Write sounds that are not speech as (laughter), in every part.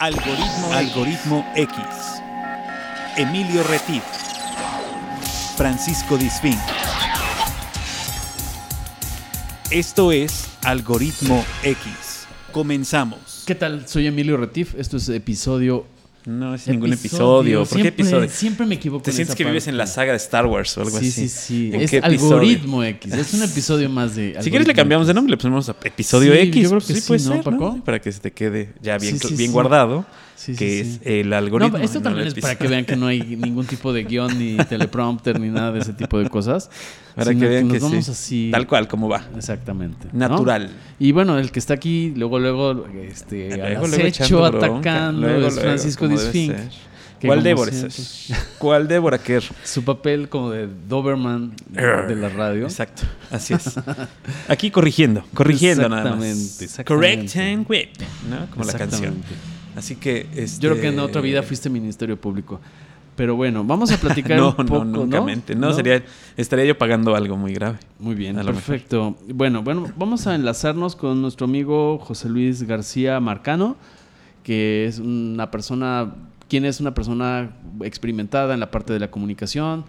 Algoritmo, Algoritmo X. Emilio Retif. Francisco Disfín. Esto es Algoritmo X. Comenzamos. ¿Qué tal? Soy Emilio Retif. Esto es episodio. No es ningún episodio. ¿Por qué episodio? Siempre me equivoco. ¿Te en sientes esa que vives en la saga de Star Wars o algo Sí, así? sí, sí. ¿En Es qué episodio? algoritmo X. Es un (laughs) episodio más de. Si quieres le cambiamos de nombre, le ponemos a episodio Sí, X. yo creo que sí, sí, puede ¿no, ser, ¿no? Paco? Para que se te quede ya bien, Sí, sí, bien sí. guardado, Sí, sí, que sí. es el algoritmo. No, esto no también es para que vean que no hay ningún tipo de guion ni (laughs) teleprompter ni nada de ese tipo de cosas. Para que vean nos que vamos sí. así. Tal cual, como va. Exactamente. ¿no? Natural. Y bueno, el que está aquí, luego, luego, este, Luego, luego atacando, Luego, es Francisco Disfink. que ¿Cuál Débora es? (laughs) ¿Cuál Débora Kerr? Su papel como de Doberman de la radio. Exacto, así es. Aquí corrigiendo, corrigiendo nada más. Exactamente. Correct and whip, ¿no? Como la canción. Así que este... Yo creo que en otra vida fuiste Ministerio Público. Pero bueno, vamos a platicar (laughs) No, un poco, no, ¿no? nunca mente. No, sería estaría yo pagando algo muy grave. Muy bien, mejor. perfecto. Bueno, bueno, vamos a enlazarnos con nuestro amigo José Luis García Marcano, que es una persona, quien es una persona experimentada en la parte de la comunicación,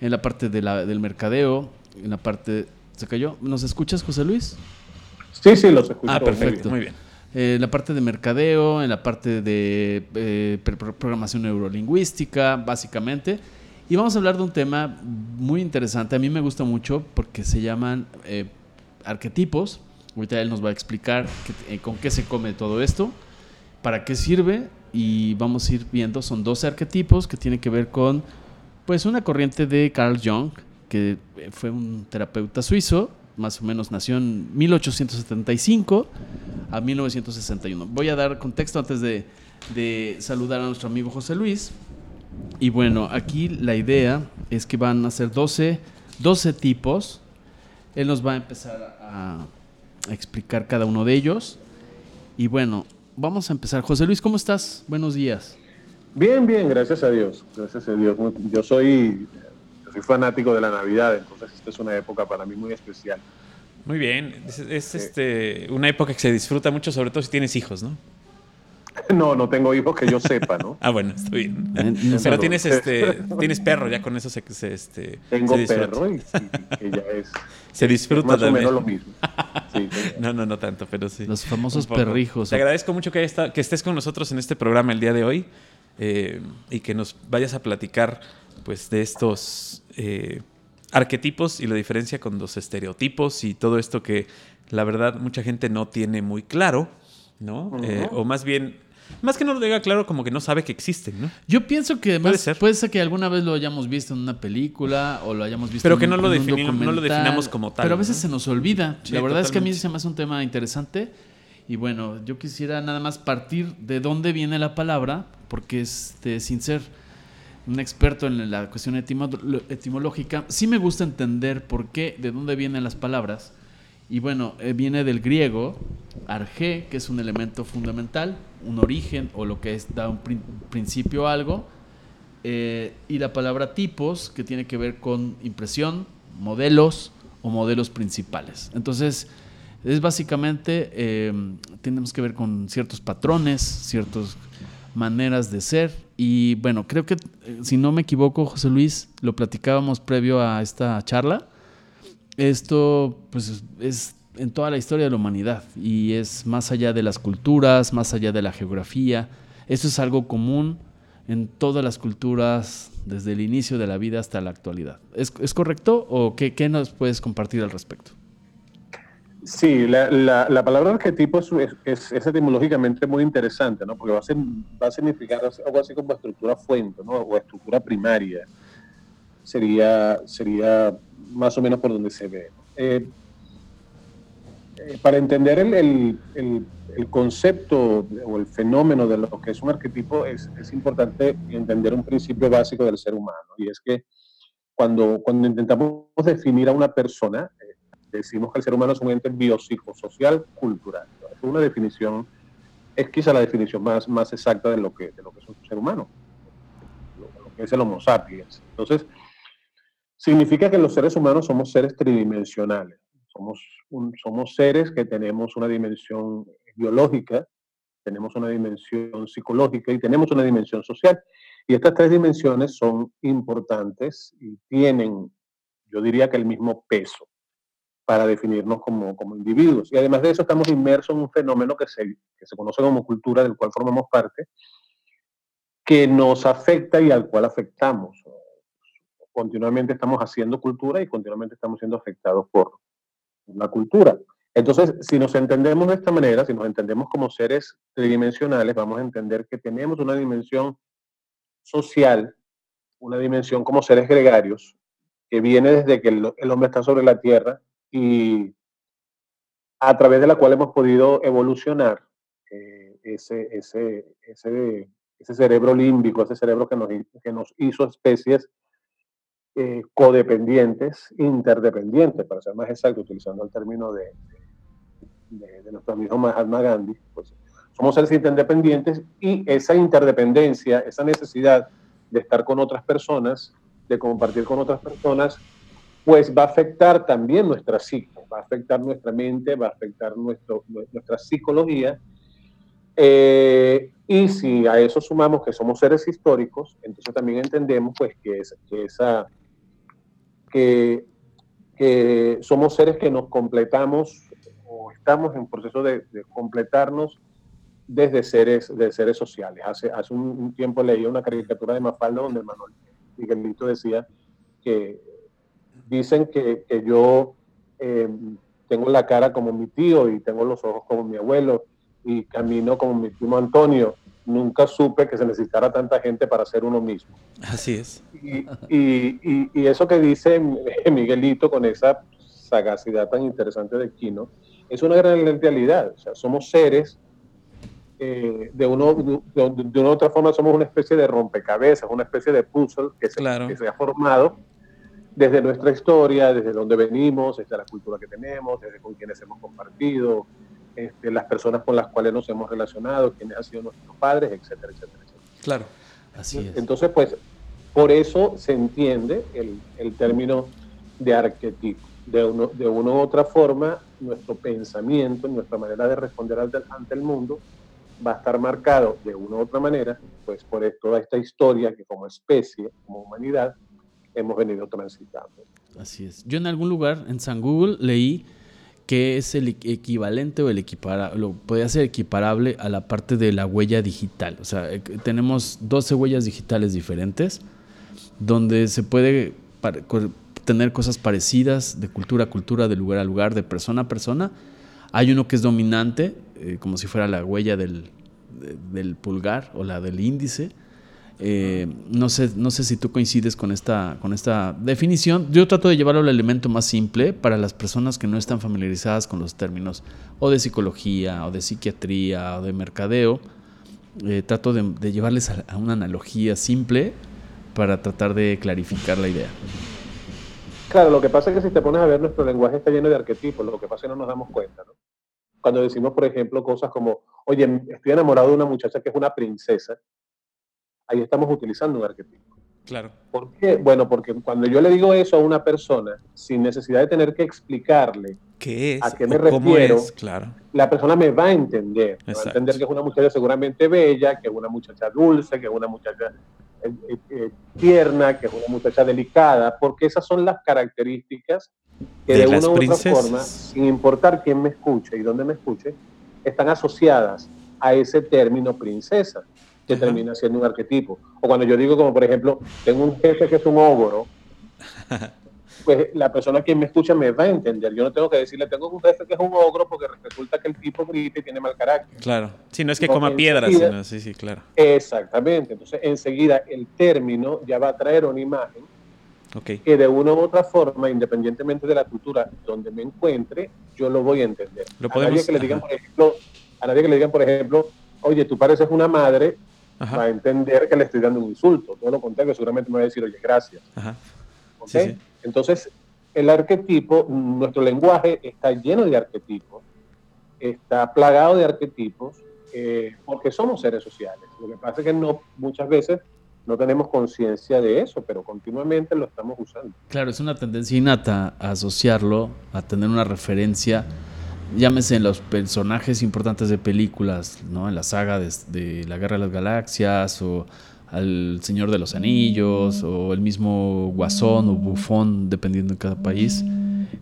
en la parte de la- del mercadeo, en la parte... ¿Se cayó? ¿Nos escuchas, José Luis? Sí, sí, los escucho. Ah, muy bien. perfecto, muy bien. Eh, la parte de mercadeo, en la parte de eh, pro- pro- programación neurolingüística, básicamente. Y vamos a hablar de un tema muy interesante. A mí me gusta mucho porque se llaman eh, arquetipos. Ahorita él nos va a explicar eh, con qué se come todo esto, para qué sirve y vamos a ir viendo. Son 12 arquetipos que tienen que ver con pues una corriente de Carl Jung, que fue un terapeuta suizo, más o menos nació en 1875 a 1961. Voy a dar contexto antes de, saludar a nuestro amigo José Luis. Y bueno, aquí la idea es que van a ser 12, 12 tipos. Él nos va a empezar a, a explicar cada uno de ellos. Y bueno, vamos a empezar. José Luis, ¿cómo estás? Buenos días. Bien, bien, gracias a Dios. Gracias a Dios. Yo soy, soy fanático de la Navidad, entonces esta es una época para mí muy especial. Muy bien. Es, es, este, una época que se disfruta mucho, sobre todo si tienes hijos, ¿no? (laughs) No, no tengo hijos que yo sepa, ¿no? (laughs) Ah, bueno, está bien. Eh. Pero tienes (laughs) este, tienes perro, ya con eso se, se, este, Tengo se disfruta. perro y, y que ya es, Se disfruta más o también. menos lo mismo. Sí, sí. No, no, no tanto, pero sí. Los famosos perrijos. Te agradezco mucho que, haya esta- que estés con nosotros en este programa el día de hoy eh, y que nos vayas a platicar pues, de estos eh, arquetipos y la diferencia con los estereotipos y todo esto que la verdad mucha gente no tiene muy claro, ¿no? Eh, o más bien, más que no lo diga claro, como que no sabe que existen, ¿no? Yo pienso que además Puede puede ser. ser. que alguna vez lo hayamos visto en una película o lo hayamos visto Pero en que un- no lo en un no lo definamos como tal, Pero a veces ¿no? se nos olvida. Sí, la verdad es que a mí se me hace un tema interesante. Y bueno, yo quisiera nada más partir de dónde viene la palabra, porque este, sin ser un experto en la cuestión etimo- etimológica, sí me gusta entender por qué, de dónde vienen las palabras. Y bueno, eh, viene del griego, arge, que es un elemento fundamental, un origen o lo que es, da un prin- principio a algo. eh, y la palabra tipos, que tiene que ver con impresión, modelos o modelos principales. Entonces, es básicamente, eh, tenemos que ver con ciertos patrones, ciertas maneras de ser. Y bueno, creo que, eh, si no me equivoco, José Luis, lo platicábamos previo a esta charla. Esto, pues, es en toda la historia de la humanidad y es más allá de las culturas, más allá de la geografía. Esto es algo común en todas las culturas desde el inicio de la vida hasta la actualidad. ¿Es, correcto o qué nos puedes compartir al respecto? Sí, la, la, la palabra arquetipo es, es, es etimológicamente muy interesante, ¿no? Porque va a, ser, va a significar algo así como estructura fuente, ¿no? O estructura primaria. Sería, sería más o menos por donde se ve. Eh, eh, para entender el, el, el, el, concepto o el fenómeno de lo que es un arquetipo, es, es importante entender un principio básico del ser humano, y es que cuando, cuando intentamos definir a una persona, eh, decimos que el ser humano es un ente biopsicosocial cultural. Es una definición, es quizá la definición más, más exacta de lo, que, de lo que es un ser humano, lo, que es el Homo sapiens. Entonces, significa que los seres humanos somos seres tridimensionales. Somos, somos seres que tenemos una dimensión biológica, tenemos una dimensión psicológica y tenemos una dimensión social. Y estas tres dimensiones son importantes y tienen, yo diría que el mismo peso para definirnos como, como individuos. Y además de eso estamos inmersos en un fenómeno que se, que se conoce como cultura, del cual formamos parte, que nos afecta y al cual afectamos. Continuamente estamos haciendo cultura y continuamente estamos siendo afectados por la cultura. Entonces, si nos entendemos de esta manera, si nos entendemos como seres tridimensionales, vamos a entender que tenemos una dimensión social, una dimensión como seres gregarios, que viene desde que el, hombre está sobre la tierra y a través de la cual hemos podido evolucionar eh, ese, ese, ese, ese, cerebro límbico, ese cerebro que nos, que nos hizo especies eh, codependientes, interdependientes, para ser más exacto, utilizando el término de, de, de nuestro amigo Mahatma Gandhi, pues somos seres interdependientes y esa interdependencia, esa necesidad de estar con otras personas, de compartir con otras personas, pues va a afectar también nuestra psique, va a afectar nuestra mente, va a afectar nuestro, nuestra psicología. Eh, y si a eso sumamos que somos seres históricos, entonces también entendemos pues que, que, esa, que, que somos seres que nos completamos o estamos en proceso de, completarnos desde seres, de seres sociales. Hace, hace un, tiempo leí una caricatura de Mafalda donde Manuel Miguelito decía que dicen que, que yo eh, tengo la cara como mi tío y tengo los ojos como mi abuelo y camino como mi primo Antonio. Nunca supe que se necesitara tanta gente para ser uno mismo. Así es. Y, y, y eso que dice (laughs) Miguelito con esa sagacidad tan interesante de Kino, es una gran realidad. O sea, somos seres eh, de, uno, de, una u otra forma somos una especie de rompecabezas, una especie de puzzle que se, que se ha formado desde nuestra historia, desde donde venimos, desde la cultura que tenemos, desde con quienes hemos compartido, este, las personas con las cuales nos hemos relacionado, quienes han sido nuestros padres, etcétera, etcétera, etcétera. Claro, así es. Entonces, pues, por eso se entiende el, el término de arquetipo. De, uno, de una u otra forma, nuestro pensamiento, nuestra manera de responder ante, ante el mundo, va a estar marcado de una u otra manera, pues por toda esta historia que como especie, como humanidad, hemos venido transitando. Así es. Yo en algún lugar, en San Google, leí que es el equivalente o el equiparable, lo podría ser equiparable a la parte de la huella digital. O sea, eh, tenemos 12 huellas digitales diferentes, donde se puede tener cosas parecidas de cultura a cultura, de lugar a lugar, de persona a persona. Hay uno que es dominante, eh, como si fuera la huella del, del, pulgar o la del índice. Eh, no, sé, no sé si tú coincides con esta, con esta definición. Yo trato de llevarlo al elemento más simple para las personas que no están familiarizadas con los términos o de psicología o de psiquiatría o de mercadeo. Eh, trato de, llevarles a, una analogía simple para tratar de clarificar la idea. Claro, lo que pasa es que si te pones a ver, nuestro lenguaje está lleno de arquetipos, lo que pasa es que no nos damos cuenta, ¿no? cuando decimos, por ejemplo, cosas como, oye, estoy enamorado de una muchacha que es una princesa, ahí estamos utilizando un arquetipo. Claro. ¿Por qué? Bueno, porque cuando yo le digo eso a una persona, sin necesidad de tener que explicarle ¿Qué es? a qué me refiero, claro. la persona me va a entender. va a entender que es una muchacha seguramente bella, que es una muchacha dulce, que es una muchacha eh, eh, eh, tierna, que es una muchacha delicada, porque esas son las características que de, una u otra forma, sin importar quién me escuche y dónde me escuche, están asociadas a ese término princesa, que termina siendo un arquetipo. O cuando yo digo, como por ejemplo, tengo un jefe que es un ogro, (laughs) pues la persona que me escucha me va a entender. Yo no tengo que decirle, tengo un jefe que es un ogro porque resulta que el tipo grita y tiene mal carácter. Claro, si no es que coma piedras, sino, sí, sí, claro. Exactamente, entonces enseguida el término ya va a traer una imagen que de una u otra forma, independientemente de la cultura donde me encuentre, yo lo voy a entender. Lo podemos, a nadie que le digan, por ejemplo, a nadie que le digan, por ejemplo, oye, tú pareces una madre, va a entender que le estoy dando un insulto. Todo lo contrario, seguramente me va a decir, oye, gracias. Entonces, el arquetipo, nuestro lenguaje está lleno de arquetipos, está plagado de arquetipos, eh, porque somos seres sociales. Lo que pasa es que no, muchas veces no tenemos conciencia de eso, pero continuamente lo estamos usando. Claro, es una tendencia innata a asociarlo, a tener una referencia llámese en los personajes importantes de películas, ¿no? En la saga de, la Guerra de las Galaxias o al Señor de los Anillos o el mismo Guasón o Bufón, dependiendo de cada país.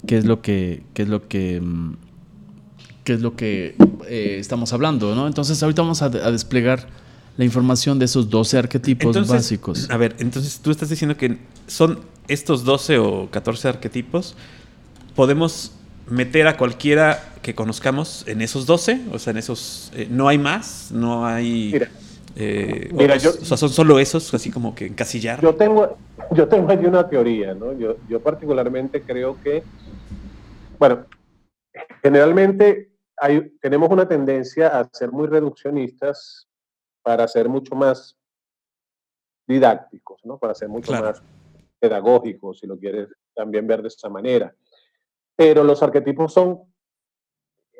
¿Qué es lo que, qué es lo que, mm, qué es lo que eh, estamos hablando, ¿no? Entonces ahorita vamos a, desplegar la información de esos 12 arquetipos básicos. A ver, entonces tú estás diciendo que son estos 12 o 14 arquetipos, podemos meter a cualquiera que conozcamos en esos 12, o sea, en esos, eh, no hay más, no hay... Mira, eh, o, sea, son solo esos, así como que encasillar. Yo tengo, yo tengo aquí una teoría, ¿no? Yo, yo particularmente creo que, bueno, generalmente hay, tenemos una tendencia a ser muy reduccionistas para ser mucho más didácticos, ¿no? Para ser mucho más pedagógicos, si lo quieres también ver de esa manera. Pero los arquetipos son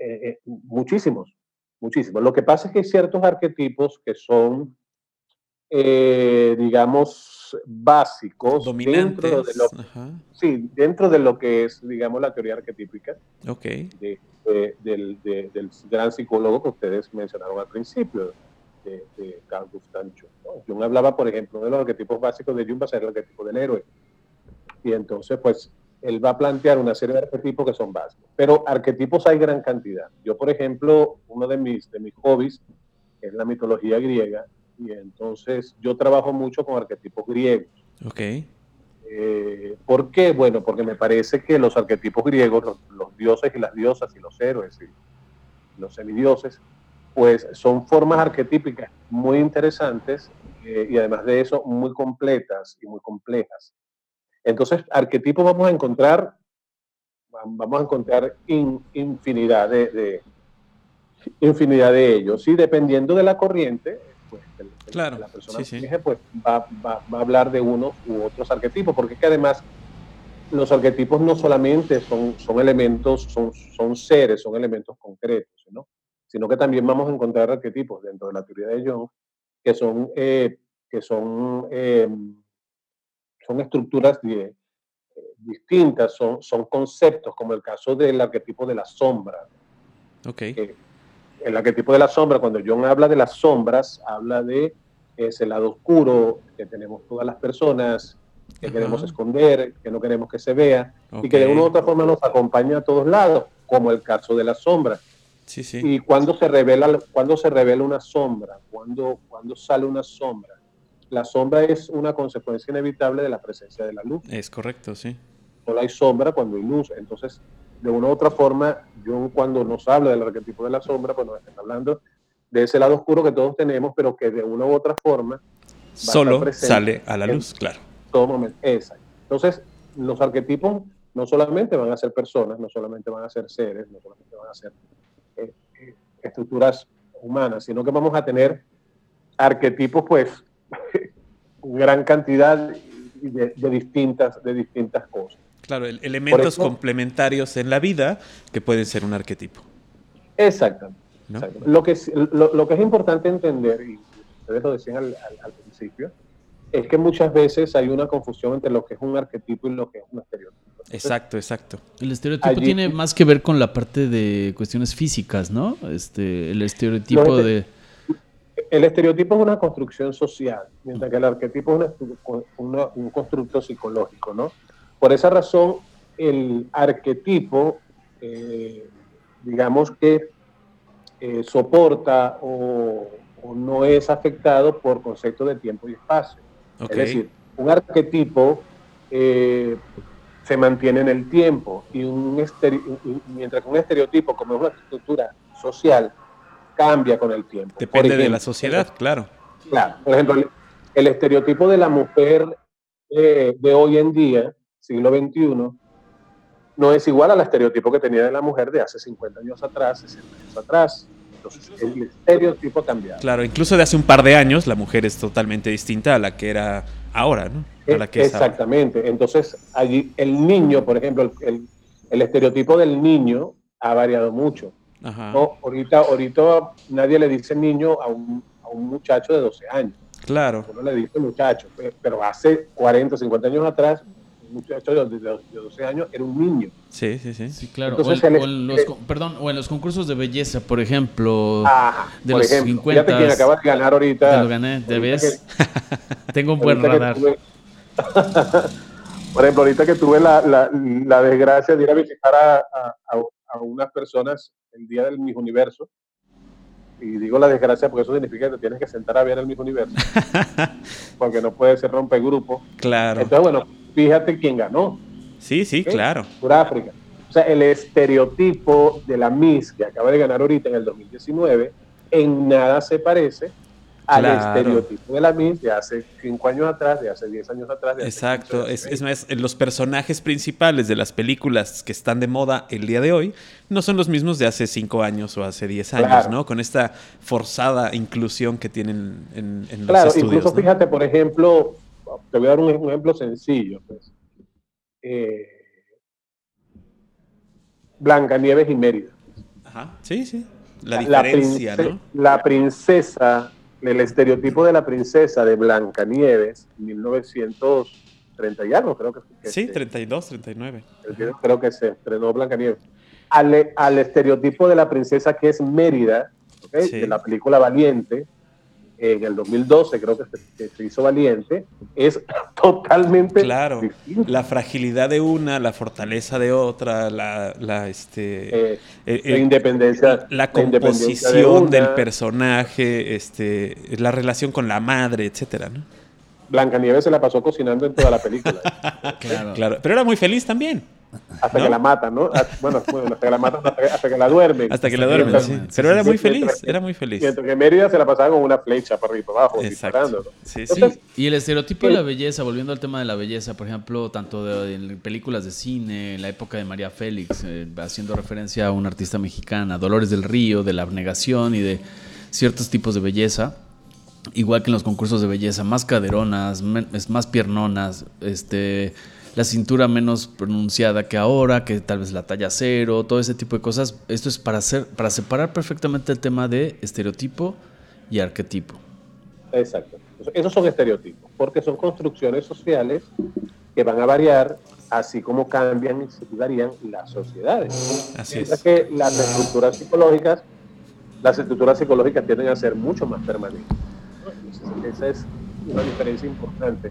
eh, eh, muchísimos, muchísimos. Lo que pasa es que hay ciertos arquetipos que son, eh, digamos, básicos dentro de lo, sí, dentro de lo que es, digamos, la teoría arquetípica okay. del, gran psicólogo que ustedes mencionaron al principio, de, Carl Gustav Jung. Jung hablaba, por ejemplo, de los arquetipos básicos de Jung va a ser el arquetipo del héroe. Y entonces, pues, él va a plantear una serie de arquetipos que son básicos. Pero arquetipos hay gran cantidad. Yo, por ejemplo, uno de mis, de mis hobbies es la mitología griega y entonces yo trabajo mucho con arquetipos griegos. Ok. Eh, ¿Por qué? Bueno, porque me parece que los arquetipos griegos, los, dioses y las diosas y los héroes y los semidioses, pues son formas arquetípicas muy interesantes eh, y además de eso muy completas y muy complejas. Entonces, arquetipos vamos a encontrar, vamos a encontrar infinidad de, infinidad de ellos. Y dependiendo de la corriente, pues, claro, la persona pues va, a hablar de uno u otros arquetipos, porque es que además los arquetipos no solamente son, son elementos, son, son seres, son elementos concretos, ¿no? sino que también vamos a encontrar arquetipos dentro de la teoría de Jung que son, eh, que son eh, son estructuras eh, distintas, son, son conceptos, como el caso del arquetipo de la sombra. Okay. el arquetipo de la sombra, cuando John habla de las sombras, habla de ese lado oscuro que tenemos todas las personas, que queremos esconder, que no queremos que se vea, y que de una u otra forma nos acompaña a todos lados, como el caso de la sombra. Sí, sí. Y cuando se revela, cuando se revela una sombra, cuando, cuando sale una sombra, la sombra es una consecuencia inevitable de la presencia de la luz. Es correcto, sí. Solo hay sombra cuando hay luz. Entonces, de una u otra forma, yo cuando nos habla del arquetipo de la sombra, pues nos está hablando de ese lado oscuro que todos tenemos, pero que de una u otra forma solo sale a la luz, claro. Todo momento. Exacto. Entonces, los arquetipos no solamente van a ser personas, no solamente van a ser seres, no solamente van a ser eh, eh, estructuras humanas, sino que vamos a tener arquetipos, pues, (laughs) gran cantidad de, distintas, de distintas cosas. Claro, elementos complementarios en la vida que pueden ser un arquetipo. Exactamente. Lo, que, lo, que es importante entender, y ustedes lo decían al, principio, es que muchas veces hay una confusión entre lo que es un arquetipo y lo que es un estereotipo. exacto, exacto. El estereotipo tiene más que ver con la parte de cuestiones físicas, ¿no? Este, el estereotipo de el estereotipo es una construcción social, mientras que el arquetipo es un constructo psicológico, ¿no? Por esa razón, el arquetipo, eh, digamos que eh, soporta o, no es afectado por conceptos de tiempo y espacio. Es decir, un arquetipo eh, se mantiene en el tiempo y un mientras que un estereotipo, como es una estructura social, cambia con el tiempo. Depende de la sociedad, claro. Claro, por ejemplo, el, estereotipo de la mujer eh, de hoy en día, siglo XXI, no es igual al estereotipo que tenía de la mujer de hace 50 años atrás, 60 años atrás. Entonces, el estereotipo ha cambiado. Claro, incluso de hace un par de años la mujer es totalmente distinta a la que era ahora, ¿no? Exactamente. Entonces, allí el niño, por ejemplo, el, el estereotipo del niño ha variado mucho. No, ahorita, ahorita nadie le dice niño a un, a un muchacho de 12 años. Claro. Uno le dice muchacho, pero hace 40, 50 años atrás, un muchacho de, 12 años era un niño. Sí, sí, sí. Sí, claro. o, en, los, perdón, o en los concursos de belleza, por ejemplo, de los ejemplo, 50. Fíjate quién acaba de ganar ahorita. Te lo gané, ¿te ves? (laughs) Tengo un buen radar. (laughs) por ejemplo, ahorita que tuve la, la, la, desgracia de ir a visitar a, a, a unas personas el día del Miss Universo, y digo la desgracia porque eso significa que te tienes que sentar a ver el mismo universo. (laughs) porque no puede ser romper grupo. Claro. Entonces, bueno, fíjate quién ganó. Sí, sí, claro. Suráfrica. O sea, el estereotipo de la Miss que acaba de ganar ahorita en el 2019 en nada se parece al estereotipo de la Miss de hace cinco años atrás, de hace 10 años atrás. Exacto, es, es, más, los personajes principales de las películas que están de moda el día de hoy no son los mismos de hace cinco años o hace 10 años, ¿no? Con esta forzada inclusión que tienen en, en los claro, incluso fíjate, por ejemplo, te voy a dar un, ejemplo sencillo. Pues. Eh, Blanca Nieves y Mérida. Ajá, sí, sí. La diferencia, ¿no? La princesa el estereotipo de la princesa de Blancanieves, 1930 y algo, creo que. sí, 32, 39. Creo que se estrenó Blancanieves. Al, al estereotipo de la princesa que es Mérida, de la película Valiente, en el 2012 creo que se, hizo valiente, es (laughs) totalmente claro. La fragilidad de una, la fortaleza de otra, la, la este, eh, eh, la independencia, la, composición del personaje, este, la relación con la madre, etcétera, ¿no? Blancanieves se la pasó cocinando en toda la película. (laughs) claro. claro, pero era muy feliz también. Hasta que la matan, ¿no? Ah, bueno, hasta que la matan, hasta que, la duermen. Hasta que la duermen, sí. Pero era muy feliz, era muy feliz. Y que Mérida se la pasaba con una flecha para arriba y para abajo, disparando. Sí, sí. Y el estereotipo de la belleza, volviendo al tema de la belleza, por ejemplo, tanto de, en películas de cine, en la época de María Félix, eh, haciendo referencia a una artista mexicana, Dolores del Río, de la abnegación y de ciertos tipos de belleza. Igual que en los concursos de belleza, más caderonas, más piernonas, este la cintura menos pronunciada que ahora, que tal vez la talla cero, todo ese tipo de cosas. Esto es para, hacer, para separar perfectamente el tema de estereotipo y arquetipo. Exacto. Esos son estereotipos, porque son construcciones sociales que van a variar así como cambian y se varían las sociedades. Así es. que las estructuras psicológicas, las estructuras psicológicas tienden a ser mucho más permanentes. Esa es una diferencia importante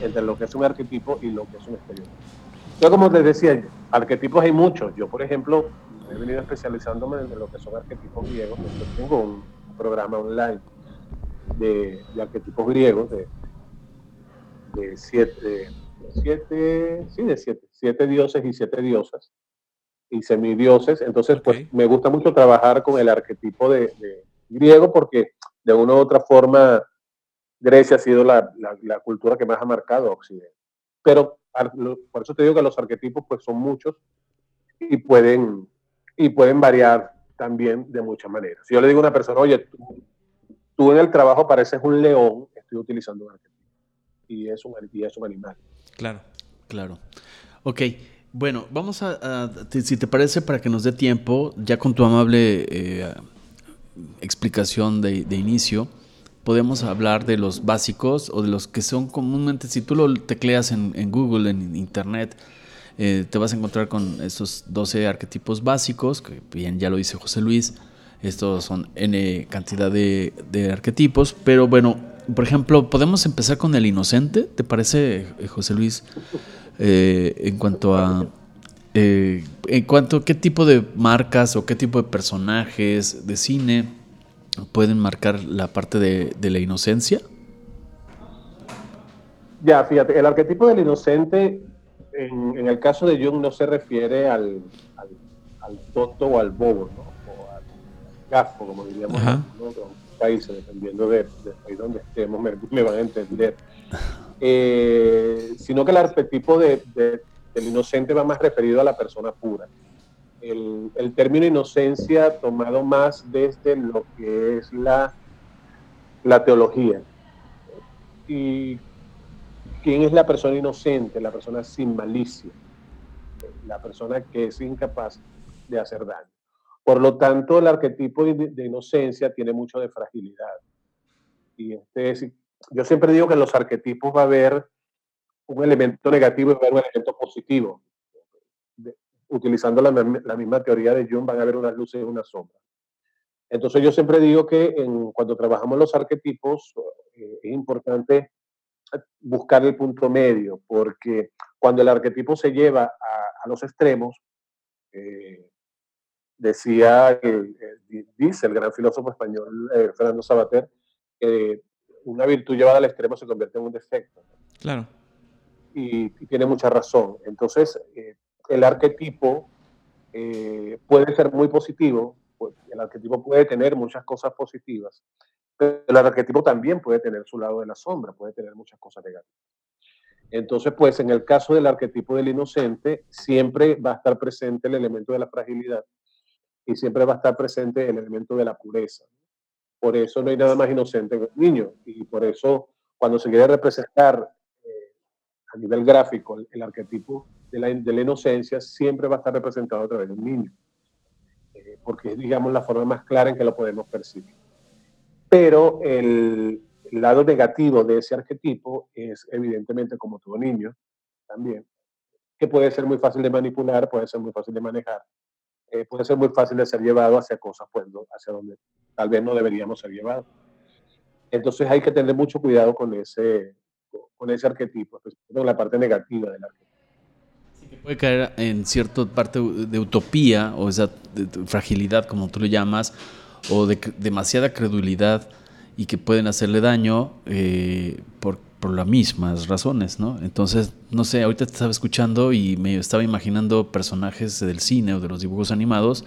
entre lo que es un arquetipo y lo que es un estereotipo. Yo, como les decía, arquetipos hay muchos. Yo, por ejemplo, he venido especializándome en lo que son arquetipos griegos. Yo tengo un programa online de, arquetipos griegos, de, de siete, siete, sí, de siete, siete dioses y siete diosas y semidioses. Entonces, pues me gusta mucho trabajar con el arquetipo de, de, griego porque de una u otra forma Grecia ha sido la, la, cultura que más ha marcado a Occidente. Pero por eso te digo que los arquetipos pues son muchos y pueden, y pueden variar también de muchas maneras. Si yo le digo a una persona, oye, tú, en el trabajo pareces un león, estoy utilizando un arquetipo. Y es un, y es un animal. Claro. Claro. Ok. Bueno, vamos a, si te parece, para que nos dé tiempo, ya con tu amable eh, explicación de, de inicio, podemos hablar de los básicos o de los que son comúnmente, si tú lo tecleas en, Google, en Internet, eh, te vas a encontrar con esos 12 arquetipos básicos, que bien ya lo dice José Luis, estos son N cantidad de, arquetipos, pero bueno, por ejemplo, podemos empezar con el inocente, ¿te parece, eh, José Luis? Eh, en cuanto a... en cuanto a qué tipo de marcas o qué tipo de personajes de cine pueden marcar la parte de, la inocencia? Ya, fíjate, el arquetipo del inocente, en, el caso de Jung, no se refiere al, al, tonto o al bobo, ¿no? O al gafo, como diríamos en otros países, dependiendo del país donde estemos, me, van a entender. Eh, sino que el arquetipo de, del inocente va más referido a la persona pura el, término inocencia tomado más desde lo que es la, la teología. ¿Y quién es la persona inocente? La persona sin malicia, la persona que es incapaz de hacer daño. Por lo tanto, el arquetipo de, inocencia tiene mucho de fragilidad. Y este yo siempre digo que en los arquetipos va a haber un elemento negativo y ver un elemento positivo. Utilizando la, la, misma teoría de Jung, van a haber unas luces y unas sombras. Entonces yo siempre digo que en, cuando trabajamos los arquetipos eh, es importante buscar el punto medio, porque cuando el arquetipo se lleva a, a los extremos, eh, decía, el, dice el gran filósofo español eh, Fernando Sabater, que una virtud llevada al extremo se convierte en un defecto. Claro. Y, tiene mucha razón. Entonces, eh, el arquetipo eh, puede ser muy positivo, pues, el arquetipo puede tener muchas cosas positivas, pero el arquetipo también puede tener su lado de la sombra, puede tener muchas cosas negativas. Entonces, pues en el caso del arquetipo del inocente, siempre va a estar presente el elemento de la fragilidad y siempre va a estar presente el elemento de la pureza. Por eso no hay nada más inocente que un niño y por eso cuando se quiere representar a nivel gráfico el, arquetipo de la, de la, inocencia siempre va a estar representado a través de un niño, eh, porque es, digamos, la forma más clara en que lo podemos percibir. Pero el, lado negativo de ese arquetipo es evidentemente como todo niño también, que puede ser muy fácil de manipular, puede ser muy fácil de manejar eh, puede ser muy fácil de ser llevado hacia cosas pues, hacia donde tal vez no deberíamos ser llevados. Entonces hay que tener mucho cuidado con ese, con ese arquetipo, especialmente en la parte negativa del arquetipo. Sí, que puede caer en cierta parte de utopía o esa fragilidad, como tú lo llamas, o de demasiada credulidad y que pueden hacerle daño eh, por, por las mismas razones, ¿no? Entonces, no sé, ahorita te estaba escuchando y me estaba imaginando personajes del cine o de los dibujos animados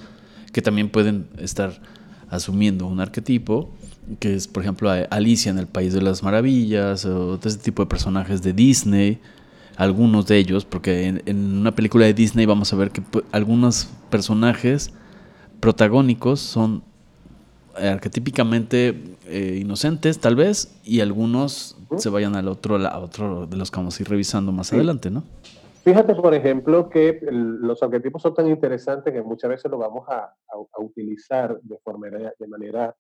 que también pueden estar asumiendo un arquetipo, que es, por ejemplo, Alicia en el País de las Maravillas, o de ese tipo de personajes de Disney, algunos de ellos, porque en, en una película de Disney vamos a ver que algunos personajes protagónicos son arquetípicamente eh, inocentes, tal vez, y algunos se vayan al otro, a otro de los que vamos a ir revisando más adelante, ¿no? Fíjate, por ejemplo, que los arquetipos son tan interesantes que muchas veces los vamos a, utilizar de, forma, de, manera,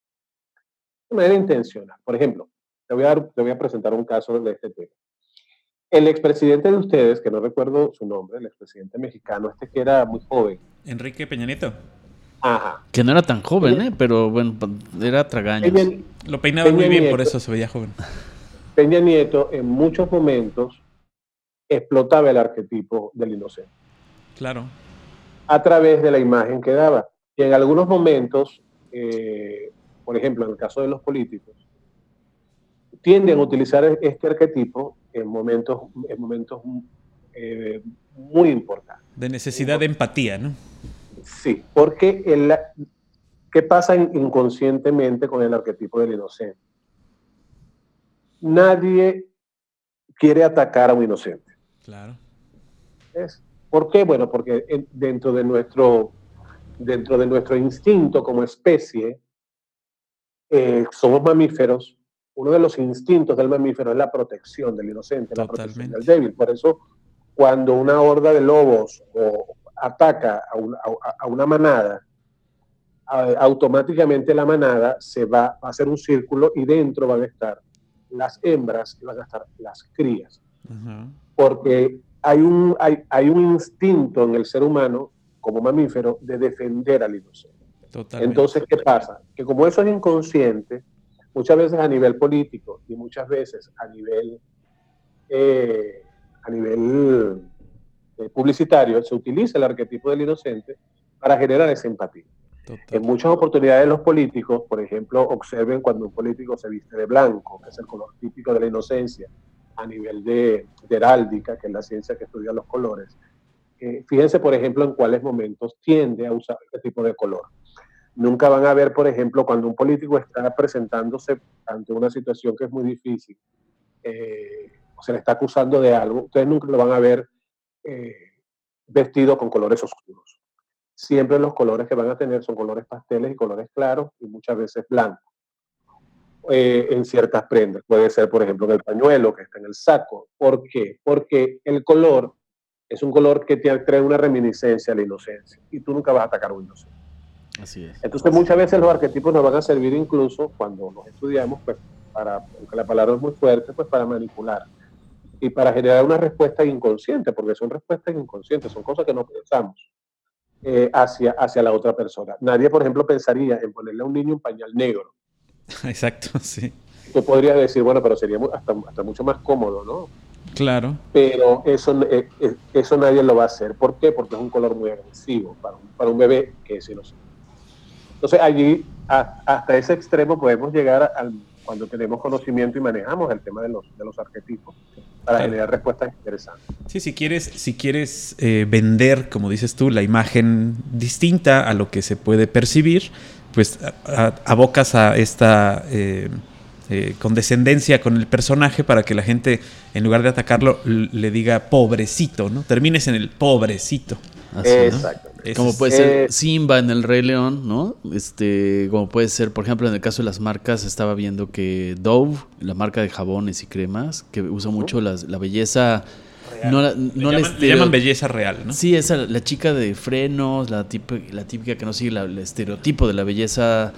de manera intencional. Por ejemplo, te voy, a te voy a presentar un caso de este tema. El expresidente de ustedes, que no recuerdo su nombre, el expresidente mexicano, este que era muy joven. Enrique Peña Nieto. Que no era tan joven, ¿eh? Pero bueno, era tragaños. Lo peinaba muy bien, por eso se veía joven. Peña Nieto en muchos momentos explotaba el arquetipo del inocente. Claro. A través de la imagen que daba. Y en algunos momentos, eh, por ejemplo, en el caso de los políticos, tienden a utilizar este arquetipo en momentos, en momentos eh, muy importantes. De necesidad de empatía, ¿no? Sí, porque el, ¿qué pasa inconscientemente con el arquetipo del inocente? Nadie quiere atacar a un inocente. Claro. ¿Por qué? Bueno, porque dentro de nuestro, dentro de nuestro instinto como especie, eh, somos mamíferos. Uno de los instintos del mamífero es la protección del inocente, la protección del débil. Por eso, cuando una horda de lobos o ataca a una, manada, automáticamente la manada se va, a hacer un círculo y dentro van a estar las hembras y van a estar las crías. Porque hay un, hay, hay, un instinto en el ser humano, como mamífero, de defender al inocente. Entonces, ¿qué pasa? Que como eso es inconsciente, muchas veces a nivel político y muchas veces a nivel, eh, a nivel eh, publicitario se utiliza el arquetipo del inocente para generar esa empatía. En muchas oportunidades los políticos, por ejemplo, observen cuando un político se viste de blanco, que es el color típico de la inocencia, a nivel de, heráldica, que es la ciencia que estudia los colores. Eh, fíjense, por ejemplo, en cuáles momentos tiende a usar este tipo de color. Nunca van a ver, por ejemplo, cuando un político está presentándose ante una situación que es muy difícil, eh, o se le está acusando de algo, ustedes nunca lo van a ver eh, vestido con colores oscuros. Siempre los colores que van a tener son colores pasteles y colores claros y muchas veces blancos. Eh, en ciertas prendas. Puede ser, por ejemplo, en el pañuelo que está en el saco. ¿Por qué? Porque el color es un color que te trae una reminiscencia a la inocencia y tú nunca vas a atacar a un inocente. Así es. Entonces, muchas veces los arquetipos nos van a servir incluso cuando los estudiamos, pues, para, aunque la palabra es muy fuerte, pues para manipular y para generar una respuesta inconsciente, porque son respuestas inconscientes, son cosas que no pensamos eh, hacia, hacia la otra persona. Nadie, por ejemplo, pensaría en ponerle a un niño un pañal negro. (laughs) Exacto, sí. Tú podrías decir, bueno, pero sería hasta, hasta mucho más cómodo, ¿no? Claro. Pero eso, eh, eh, eso nadie lo va a hacer. ¿Por qué? Porque es un color muy agresivo para un, para un bebé que es inocente. Entonces allí, hasta ese extremo podemos llegar al, cuando tenemos conocimiento y manejamos el tema de los, de los arquetipos para generar respuestas interesantes. Sí, si quieres, si quieres eh, vender, como dices tú, la imagen distinta a lo que se puede percibir, pues abocas a esta eh, eh, condescendencia con el personaje para que la gente, en lugar de atacarlo, le diga pobrecito, ¿no? Termines en el pobrecito. Exacto. Como puede ser eh, Simba en El Rey León, ¿no? Este, como puede ser, por ejemplo, en el caso de las marcas, estaba viendo que Dove, la marca de jabones y cremas, que usa mucho las, la belleza. No, no le, llaman, belleza real, ¿no? Sí, esa, la chica de frenos, la, típica, la típica que no sigue el estereotipo de la belleza.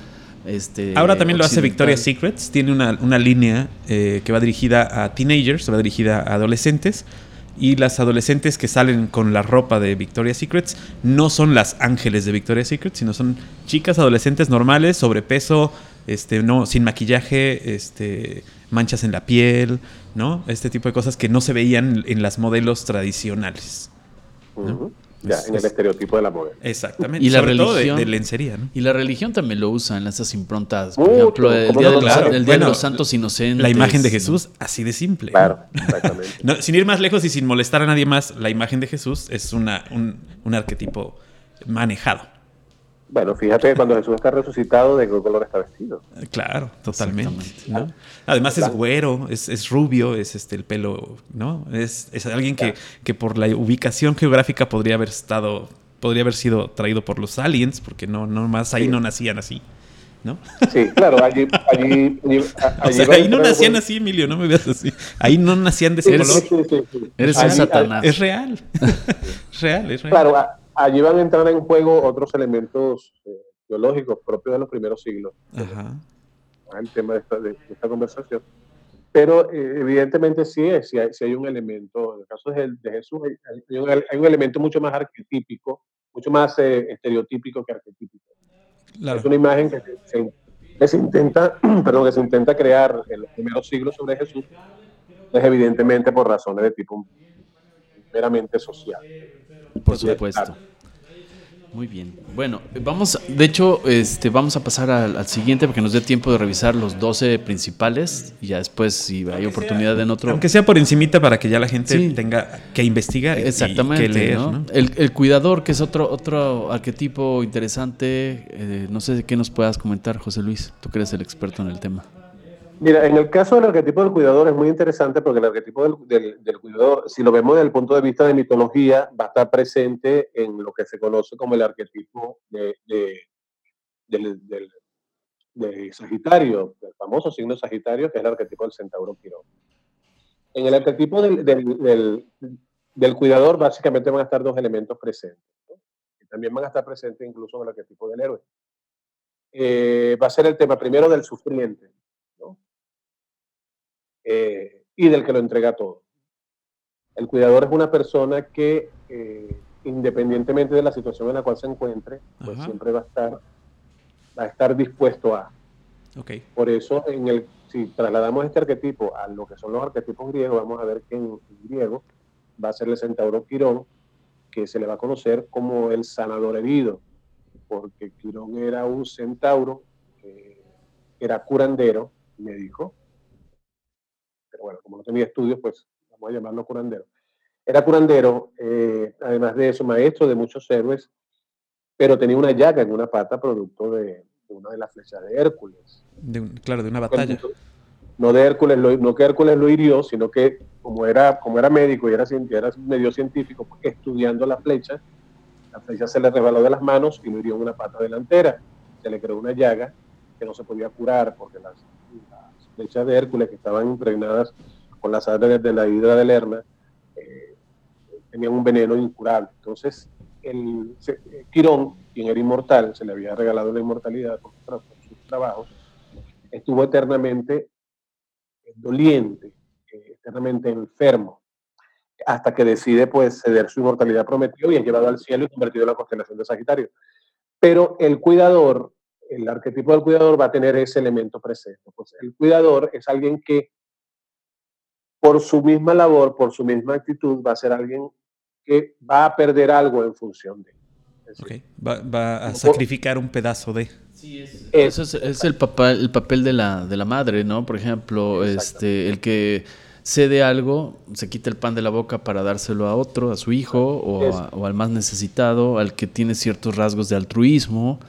Este, Ahora también lo hace Victoria's Secrets. Tiene una, una línea eh, que va dirigida a teenagers, va dirigida a adolescentes y las adolescentes que salen con la ropa de Victoria's Secrets no son las ángeles de Victoria's Secret, sino son chicas adolescentes normales, sobrepeso, este, no, sin maquillaje, este, manchas en la piel, ¿no? Este tipo de cosas que no se veían en las modelos tradicionales. Ya, en el estereotipo de la moda. Exactamente. Y la religión, de, lencería, ¿no? Y la religión también lo usa en esas improntas. Por ejemplo, el Día, de, los, Santos Inocentes. La imagen de Jesús, así de simple. Claro, (laughs) exactamente. sin ir más lejos y sin molestar a nadie más, la imagen de Jesús es una, un, un arquetipo manejado. Bueno, fíjate cuando Jesús está resucitado, ¿de qué color está vestido? Claro, totalmente. Además es güero, es, es, rubio, es este el pelo, ¿no? Es, es alguien que, que, por la ubicación geográfica podría haber estado, podría haber sido traído por los aliens, porque no, no más ahí no nacían así. ¿No? Sí, claro, allí, allí, (laughs) ahí no nacían así, Emilio, no me veas así. Ahí no nacían de ese color. Eres un Satanás. Es real. es (laughs) (laughs) real, es real. Claro, allí van a entrar en juego otros elementos eh, biológicos propios de los primeros siglos. Ajá. El tema de esta, conversación. Pero eh, evidentemente sí, es, sí hay, un elemento, en el caso de, Jesús, hay, un, elemento mucho más arquetípico, mucho más eh, estereotípico que arquetípico. Es una imagen que se, intenta, (clears throat) perdón, que se intenta crear en los primeros siglos sobre Jesús, es evidentemente por razones de tipo meramente social. Por supuesto. Muy bien. Bueno, vamos, de hecho, este, vamos a pasar al, siguiente porque nos dé tiempo de revisar los 12 principales y ya después, si hay oportunidad en otro. Aunque sea por encimita para que ya la gente tenga que investigar Exactamente, y que leer. El, cuidador, que es otro, otro arquetipo interesante. Eh, no sé qué nos puedas comentar, José Luis, tú que eres el experto en el tema. Mira, en el caso del arquetipo del cuidador es muy interesante porque el arquetipo del, del, cuidador, si lo vemos desde el punto de vista de mitología, va a estar presente en lo que se conoce como el arquetipo de, del, Sagitario, del famoso signo Sagitario, que es el arquetipo del centauro Quirón. En el arquetipo del, cuidador, básicamente van a estar dos elementos presentes, y también van a estar presentes incluso en el arquetipo del héroe. Eh, va a ser el tema primero del sufriente, eh, y del que lo entrega todo. El cuidador es una persona que, eh, independientemente de la situación en la cual se encuentre, pues siempre va a estar, va a estar dispuesto a. Okay. Por eso, en el, si trasladamos este arquetipo a lo que son los arquetipos griegos, vamos a ver que en, griego va a ser el centauro Quirón, que se le va a conocer como el sanador herido, porque Quirón era un centauro, que era curandero, médico, pero bueno, como no tenía estudios, pues vamos a llamarlo curandero. Era curandero, eh, además de eso, maestro de muchos héroes, pero tenía una llaga en una pata producto de, una de las flechas de Hércules. claro, de una batalla. No de Hércules, no que Hércules lo hirió, sino que como era, como era médico y era, era medio científico, pues, estudiando la flecha, la flecha se le resbaló de las manos y lo hirió en una pata delantera. Se le creó una llaga que no se podía curar porque las, flechas de Hércules que estaban impregnadas con las sangre de la hidra de Lerna, eh, tenían un veneno incurable. Entonces, el, Quirón, quien era inmortal, se le había regalado la inmortalidad por, sus trabajos, estuvo eternamente doliente. eternamente enfermo, hasta que decide pues ceder su inmortalidad prometido y es llevado al cielo y convertido en la constelación de Sagitario. Pero el cuidador, el arquetipo del cuidador va a tener ese elemento presente. Pues el cuidador es alguien que por su misma labor, por su misma actitud, va a ser alguien que va a perder algo en función de. Va, a sacrificar un pedazo de. Sí, es, eso es, el, papel, el papel de la, de la madre, ¿no? Por ejemplo, este, el que cede algo, se quita el pan de la boca para dárselo a otro, a su hijo, o, al más necesitado, al que tiene ciertos rasgos de altruismo,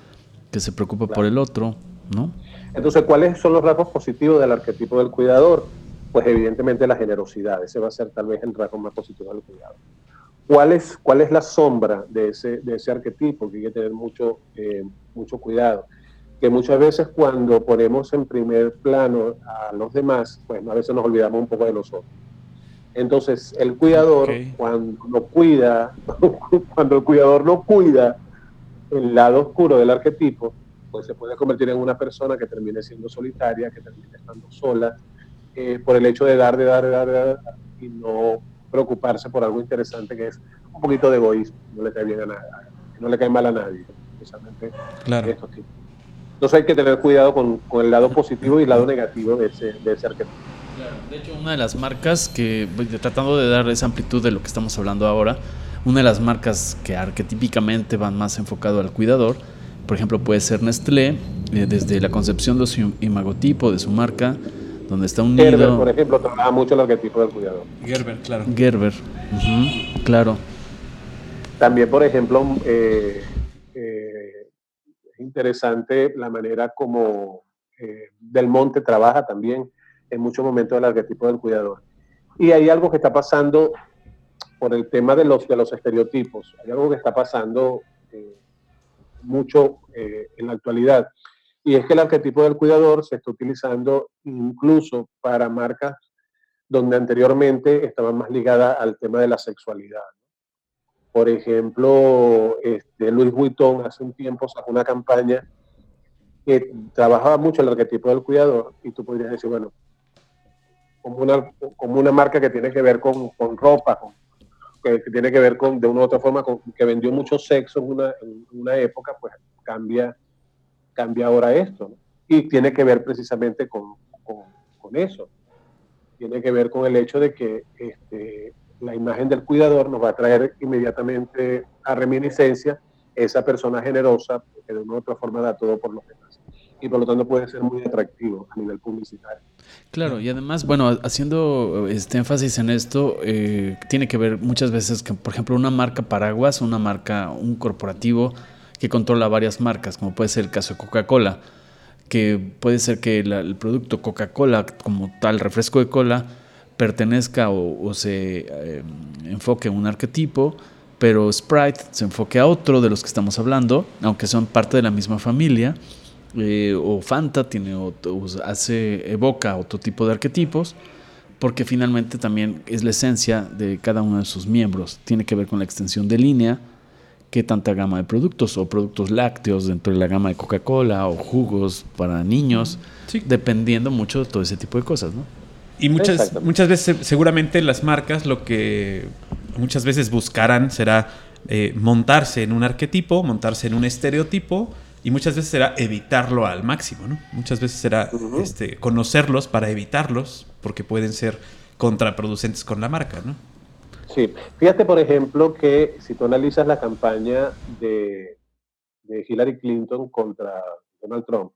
que se preocupa por el otro, ¿no? Entonces, ¿cuáles son los rasgos positivos del arquetipo del cuidador? Pues evidentemente la generosidad, ese va a ser tal vez el rasgo más positivo del cuidador. ¿Cuál es, cuál es la sombra de ese, de ese arquetipo? Que hay que tener mucho, eh, mucho cuidado. Que muchas veces cuando ponemos en primer plano a los demás, pues a veces nos olvidamos un poco de nosotros. Entonces, el cuidador, cuando no cuida, (laughs) cuando el cuidador no cuida el lado oscuro del arquetipo, pues se puede convertir en una persona que termine siendo solitaria, que termine estando sola, eh, por el hecho de dar, de dar, de dar, de dar, y no preocuparse por algo interesante que es un poquito de egoísmo, no le cae bien a nadie, no le cae mal a nadie, precisamente claro. Entonces hay que tener cuidado con, con, el lado positivo y el lado negativo de ese, de ese arquetipo. de hecho, una de las marcas que, pues, tratando de dar esa amplitud de lo que estamos hablando ahora, una de las marcas que arquetípicamente van más enfocado al cuidador, por ejemplo, puede ser Nestlé, eh, desde la concepción de su imagotipo, de su marca, donde está un Gerber, por ejemplo, trabaja mucho el arquetipo del cuidador. Gerber, claro. Gerber, claro. También, por ejemplo, eh, eh, es interesante la manera como eh, Del Monte trabaja también en muchos momentos el arquetipo del cuidador. Y hay algo que está pasando por el tema de los, de los estereotipos. Hay algo que está pasando mucho en la actualidad y es que el arquetipo del cuidador se está utilizando incluso para marcas donde anteriormente estaban más ligadas al tema de la sexualidad. Por ejemplo, este, Luis Vuitton hace un tiempo sacó una campaña que trabajaba mucho el arquetipo del cuidador y tú podrías decir, bueno, como una, como una marca que tiene que ver con, con ropa, que, tiene que ver con, de una u otra forma, con, que vendió mucho sexo en una, en una época, pues cambia cambia ahora esto. Y tiene que ver precisamente con, con, eso. Tiene que ver con el hecho de que este, la imagen del cuidador nos va a traer inmediatamente a reminiscencia esa persona generosa que de una u otra forma da todo por los demás. Y por lo tanto puede ser muy atractivo a nivel publicitario. Claro, y además, bueno, haciendo este énfasis en esto, eh, tiene que ver muchas veces que, por ejemplo, una marca paraguas, una marca, un corporativo, que controla varias marcas, como puede ser el caso de Coca-Cola, que puede ser que el producto Coca-Cola como tal refresco de cola pertenezca o, se eh, enfoque a un arquetipo, pero Sprite se enfoque a otro de los que estamos hablando, aunque son parte de la misma familia, eh, o Fanta tiene hace, evoca otro tipo de arquetipos, porque finalmente también es la esencia de cada uno de sus miembros, tiene que ver con la extensión de línea, qué tanta gama de productos o productos lácteos dentro de la gama de Coca-Cola o jugos para niños, dependiendo mucho de todo ese tipo de cosas, ¿no? Y muchas, muchas veces seguramente las marcas lo que muchas veces buscarán será eh, montarse en un arquetipo, montarse en un estereotipo y muchas veces será evitarlo al máximo, ¿no? Muchas veces será este, conocerlos para evitarlos porque pueden ser contraproducentes con la marca, ¿no? Sí, fíjate por ejemplo que si tú analizas la campaña de, Hillary Clinton contra Donald Trump,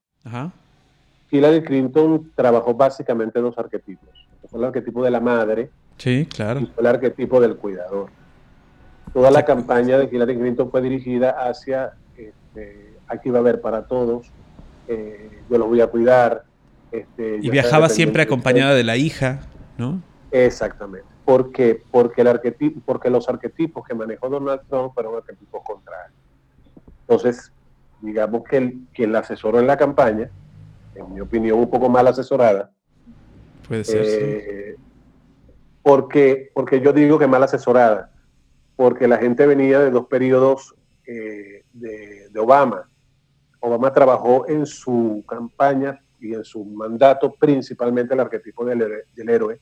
Hillary Clinton trabajó básicamente dos arquetipos. Fue el arquetipo de la madre sí, claro. y fue el arquetipo del cuidador. Toda la campaña de Hillary Clinton fue dirigida hacia este, aquí va a haber para todos, eh, yo los voy a cuidar. Este, y viajaba siempre acompañada de la hija, ¿no? Exactamente. ¿Por qué? Porque, el arquetipo, porque los arquetipos que manejó Donald Trump fueron arquetipos contrarios. Entonces, digamos que el, quien la asesoró en la campaña, en mi opinión un poco mal asesorada, puede ser, eh, porque, porque yo digo que mal asesorada, porque la gente venía de dos periodos eh, de, Obama. Obama trabajó en su campaña y en su mandato principalmente el arquetipo del, del héroe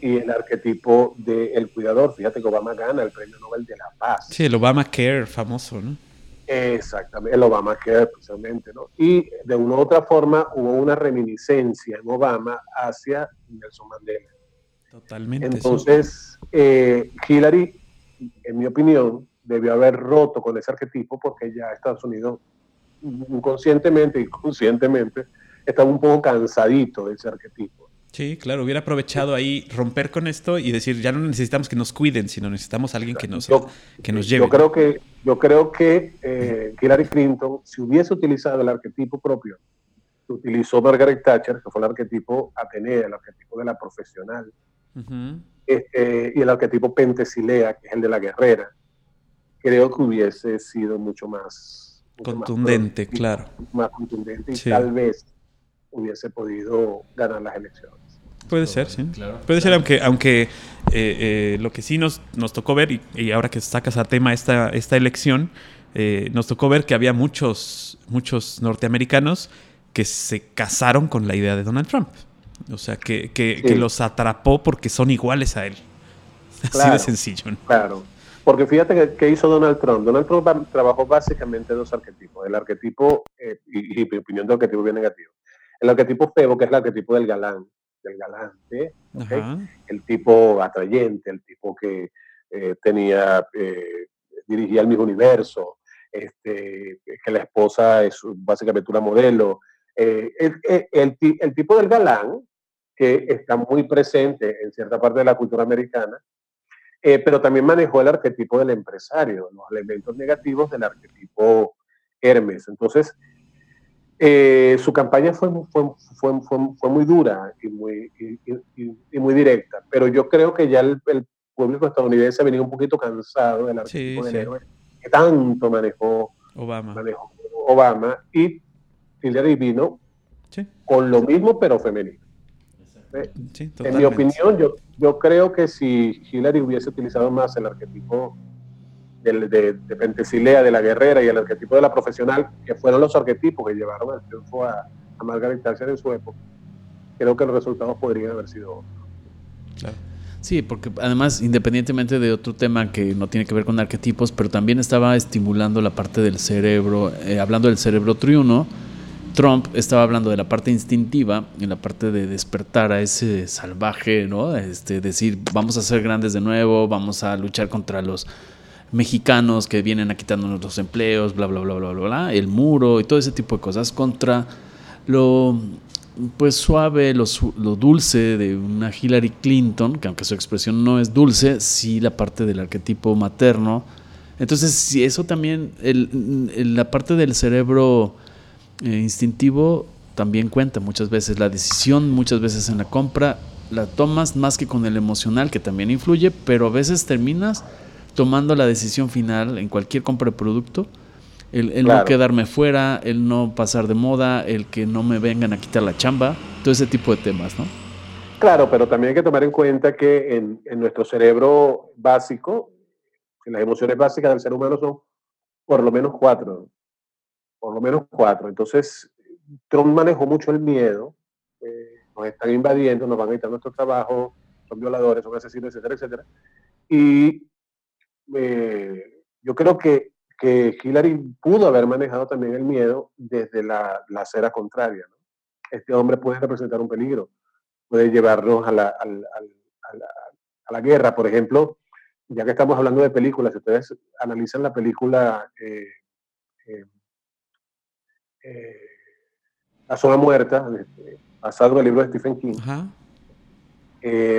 y el arquetipo del cuidador. Fíjate que Obama gana el Premio Nobel de la Paz. Sí, el Obama Care famoso, ¿no? Exactamente, el Obama Care precisamente, ¿no? Y de una u otra forma hubo una reminiscencia en Obama hacia Nelson Mandela. Totalmente. Entonces, eh, Hillary, en mi opinión, debió haber roto con ese arquetipo porque ya Estados Unidos, inconscientemente y conscientemente, estaba un poco cansadito de ese arquetipo. Sí, claro, hubiera aprovechado ahí romper con esto y decir, ya no necesitamos que nos cuiden, sino necesitamos a alguien que nos, que nos lleve. Yo creo que, yo creo que eh, Hillary Clinton, si hubiese utilizado el arquetipo propio, que utilizó Margaret Thatcher, que fue el arquetipo Atenea, el arquetipo de la profesional, este, y el arquetipo Pentesilea, que es el de la guerrera, creo que hubiese sido mucho más... contundente, claro. Más contundente y tal vez hubiese podido ganar las elecciones. Puede ser, sí. Puede ser, aunque, aunque eh, eh, lo que sí nos, nos tocó ver, y, ahora que sacas a tema esta, esta elección, eh, nos tocó ver que había muchos, muchos norteamericanos que se casaron con la idea de Donald Trump. O sea, que, que, los atrapó porque son iguales a él. Así de sencillo. Claro. Porque fíjate que, hizo Donald Trump. Donald Trump trabajó básicamente dos arquetipos. El arquetipo, y, y mi opinión de arquetipo bien negativo. El arquetipo feo, que es el arquetipo del galán del galante, el tipo atrayente, el tipo que eh, tenía, eh, dirigía el mismo universo, este, que la esposa es básicamente una modelo. Eh, el, tipo del galán, que está muy presente en cierta parte de la cultura americana, pero también manejó el arquetipo del empresario, los elementos negativos del arquetipo Hermes. Entonces, eh, su campaña fue, fue, fue, fue, muy dura y muy, y, muy directa, pero yo creo que ya el, público estadounidense ha venido un poquito cansado del arquetipo del héroe que tanto manejó Obama, manejó Obama y Hillary vino con lo mismo pero femenino. En mi opinión, yo, yo creo que si Hillary hubiese utilizado más el arquetipo de, de, Pentesilea, de la guerrera y el arquetipo de la profesional, que fueron los arquetipos que llevaron al triunfo a, a Margaret Thatcher en su época, creo que los resultados podrían haber sido otros. Sí, porque además, independientemente de otro tema que no tiene que ver con arquetipos, pero también estaba estimulando la parte del cerebro, eh, hablando del cerebro triuno, Trump estaba hablando de la parte instintiva, en la parte de despertar a ese salvaje, ¿no? Este, decir, vamos a ser grandes de nuevo, vamos a luchar contra los mexicanos que vienen a quitarnos los empleos, bla, bla, bla, bla, bla, bla, el muro y todo ese tipo de cosas contra lo pues suave, lo, lo, dulce de una Hillary Clinton, que aunque su expresión no es dulce, sí la parte del arquetipo materno. Entonces, si eso también, el, la parte del cerebro eh, instintivo también cuenta muchas veces. La decisión muchas veces en la compra la tomas más que con el emocional, que también influye, pero a veces terminas tomando la decisión final en cualquier compra de producto, el, no quedarme fuera, el no pasar de moda, el que no me vengan a quitar la chamba, todo ese tipo de temas, ¿no? Claro, pero también hay que tomar en cuenta que en, nuestro cerebro básico, las emociones básicas del ser humano son por lo menos cuatro, por lo menos cuatro. Entonces, Trump manejó mucho el miedo, eh, nos están invadiendo, nos van a quitar nuestro trabajo, son violadores, son asesinos, etcétera, etcétera. Y eh, yo creo que, que, Hillary pudo haber manejado también el miedo desde la, la acera contraria. Este hombre puede representar un peligro, puede llevarnos a la, a, la, guerra. Por ejemplo, ya que estamos hablando de películas, si ustedes analizan la película eh, eh, La zona muerta, basado en el libro de Stephen King,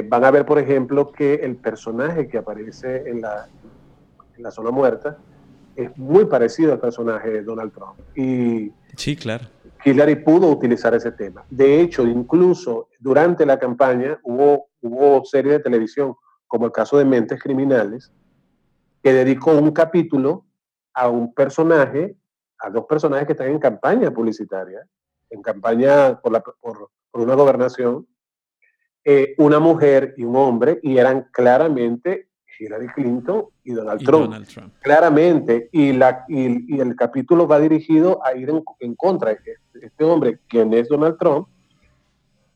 van a ver, por ejemplo, que el personaje que aparece en la, en la zona muerta, es muy parecido al personaje de Donald Trump. Y sí, claro. Hillary pudo utilizar ese tema. De hecho, incluso durante la campaña hubo, hubo series de televisión, como el caso de Mentes Criminales, que dedicó un capítulo a un personaje, a dos personajes que están en campaña publicitaria, en campaña por, la, por, una gobernación, eh, una mujer y un hombre, y eran claramente Hillary Clinton y Donald, Trump. Claramente, y, la, y, el capítulo va dirigido a ir en, contra de este, este, hombre, quien es Donald Trump,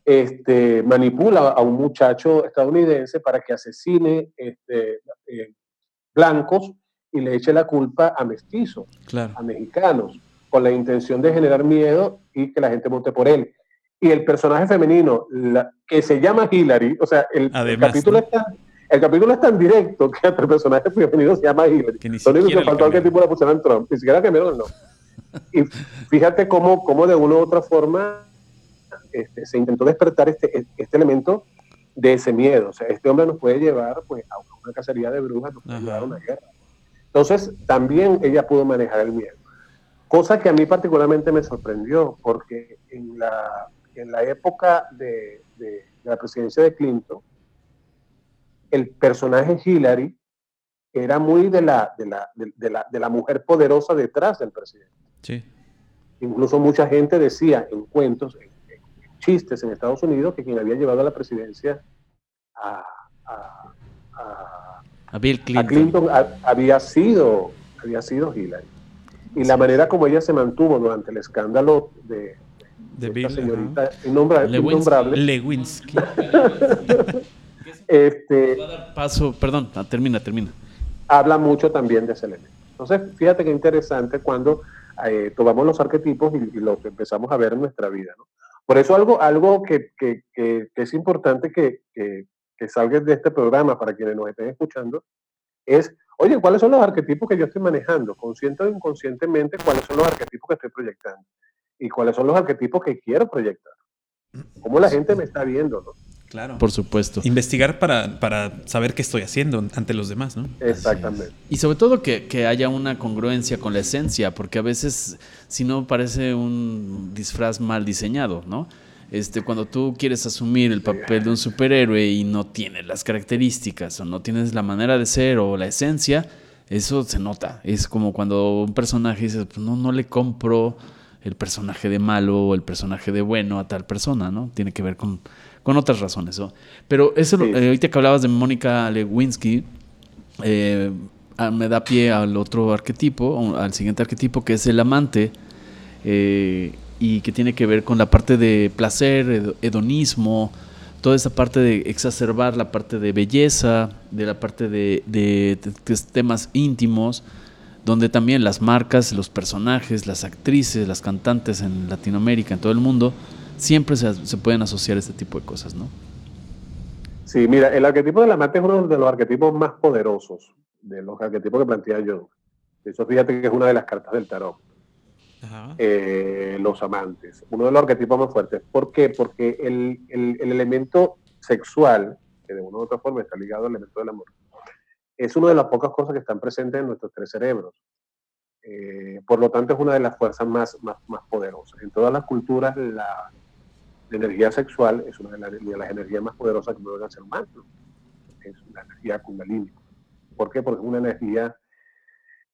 este, manipula a un muchacho estadounidense para que asesine este, eh, blancos y le eche la culpa a mestizos, a mexicanos, con la intención de generar miedo y que la gente vote por él. Y el personaje femenino, que se llama Hillary, o sea, el, capítulo está el capítulo es tan directo que hasta el personaje (laughs) femenino se llama Hillary. Que ni Lo único que faltó al que tipo la pusieron Trump, ni siquiera Cameron no. (laughs) Y fíjate cómo, cómo de una u otra forma este, se intentó despertar este, este elemento de ese miedo. O sea, este hombre nos puede llevar pues, a una cacería de brujas, nos puede llevar a una guerra. Entonces, también ella pudo manejar el miedo. Cosa que a mí particularmente me sorprendió, porque en la, en la época de, de, la presidencia de Clinton, el personaje Hillary era muy de la, de la, de, la, de la mujer poderosa detrás del presidente. Sí. Incluso mucha gente decía en cuentos, en, chistes en Estados Unidos, que quien había llevado a la presidencia a, a, Bill Clinton, había, sido, había sido Hillary. Y la manera como ella se mantuvo durante el escándalo de, de, Bill, señorita innombrable. Lewinsky. (laughs) este, paso, perdón, ah, termina, termina. Habla mucho también de ese elemento. Entonces, fíjate qué interesante cuando eh, tomamos los arquetipos y, y, los empezamos a ver en nuestra vida. ¿no? Por eso algo, algo que, que, que, es importante que, salga de este programa para quienes nos estén escuchando es, oye, ¿cuáles son los arquetipos que yo estoy manejando? Consciente o inconscientemente, ¿cuáles son los arquetipos que estoy proyectando? Y cuáles son los arquetipos que quiero proyectar. ¿Cómo la gente me está viendo? ¿no? Claro. Por supuesto. Investigar para, para, saber qué estoy haciendo ante los demás, ¿no? Exactamente. Y sobre todo que, que, haya una congruencia con la esencia, porque a veces, si no, parece un disfraz mal diseñado, ¿no? Este, cuando tú quieres asumir el papel de un superhéroe y no tienes las características o no tienes la manera de ser o la esencia, eso se nota. Es como cuando un personaje dice, pues no, no le compro el personaje de malo o el personaje de bueno a tal persona, ¿no? Tiene que ver con con otras razones. ¿no? Pero eso, eh, ahorita que hablabas de Mónica Lewinsky, eh, me da pie al otro arquetipo, al siguiente arquetipo, que es el amante, eh, y que tiene que ver con la parte de placer, hedonismo, toda esa parte de exacerbar la parte de belleza, de la parte de, temas íntimos, donde también las marcas, los personajes, las actrices, las cantantes en Latinoamérica, en todo el mundo, siempre se, pueden asociar este tipo de cosas, ¿no? Sí, mira, el arquetipo del amante es uno de los arquetipos más poderosos de los arquetipos que plantea yo. Eso fíjate que es una de las cartas del tarot. Eh, los amantes, uno de los arquetipos más fuertes. ¿Por qué? Porque el, elemento sexual, que de una u otra forma está ligado al elemento del amor, es una de las pocas cosas que están presentes en nuestros tres cerebros. Eh, por lo tanto, es una de las fuerzas más, más, más poderosas. En todas las culturas, la, la energía sexual es una de, las energías más poderosas que puede ser humano. Es la energía kundalini. ¿Por qué? Porque es una energía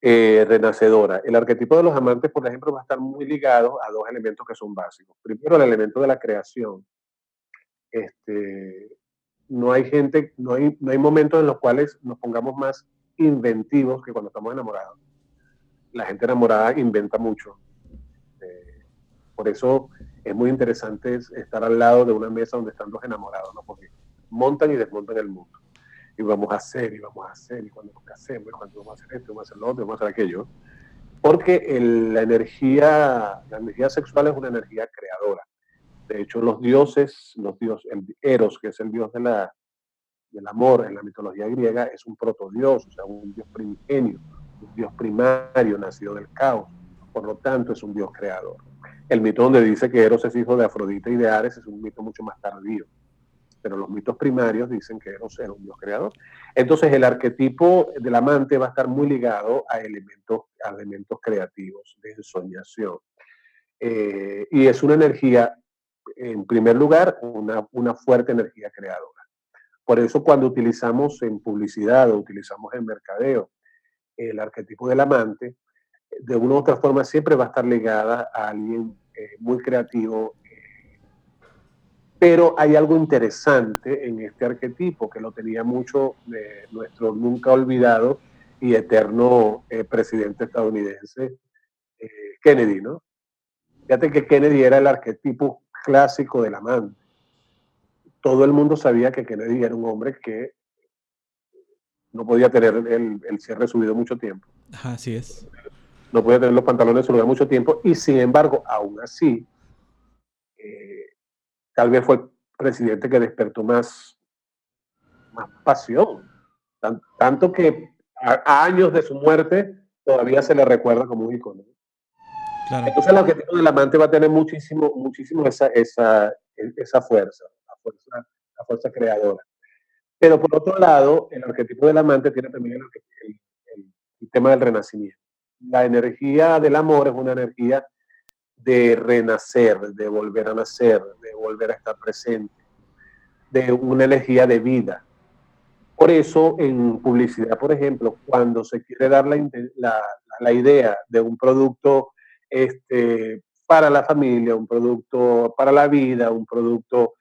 eh, renacedora. El arquetipo de los amantes, por ejemplo, va a estar muy ligado a dos elementos que son básicos. Primero, el elemento de la creación. Este, no hay gente, no hay, no hay momentos en los cuales nos pongamos más inventivos que cuando estamos enamorados. La gente enamorada inventa mucho. Eh, por eso es muy interesante estar al lado de una mesa donde están dos enamorados, ¿no? Porque montan y desmontan el mundo. Y vamos a hacer, y vamos a hacer, y cuando nos casemos, y cuando vamos a hacer esto, vamos a hacer lo otro, vamos a hacer aquello. Porque la energía, la energía sexual es una energía creadora. De hecho, los dioses, los dioses, el Eros, que es el dios de la, del amor en la mitología griega, es un protodios, o sea, un dios primigenio, un dios primario, nacido del caos. Por lo tanto, es un dios creador. El mito donde dice que Eros es hijo de Afrodita y de Ares es un mito mucho más tardío. Pero los mitos primarios dicen que Eros era un dios creador. Entonces el arquetipo del amante va a estar muy ligado a elementos, a elementos creativos, de ensoñación. Eh, y es una energía, en primer lugar, una, una fuerte energía creadora. Por eso cuando utilizamos en publicidad o utilizamos en mercadeo el arquetipo del amante, de una u otra forma siempre va a estar ligada a alguien eh, muy creativo. Eh, pero hay algo interesante en este arquetipo que lo tenía mucho de nuestro nunca olvidado y eterno eh, presidente estadounidense, Kennedy, ¿no? Fíjate que Kennedy era el arquetipo clásico del amante. todo el mundo sabía que Kennedy era un hombre que no podía tener el, el cierre subido mucho tiempo. Ajá, así es. No podía tener los pantalones subidos mucho tiempo y sin embargo, aún así, eh, tal vez fue el presidente que despertó más, más pasión. tanto que a, años de su muerte todavía se le recuerda como un icono. Entonces el arquetipo del amante va a tener muchísimo, muchísimo esa, esa, esa fuerza, la fuerza, la fuerza creadora. Pero por otro lado, el arquetipo del amante tiene también el, el, tema del renacimiento. La energía del amor es una energía de renacer, de volver a nacer, de volver a estar presente, de una energía de vida. Por eso, en publicidad, por ejemplo, cuando se quiere dar la, la, idea de un producto este, para la familia, un producto para la vida, un producto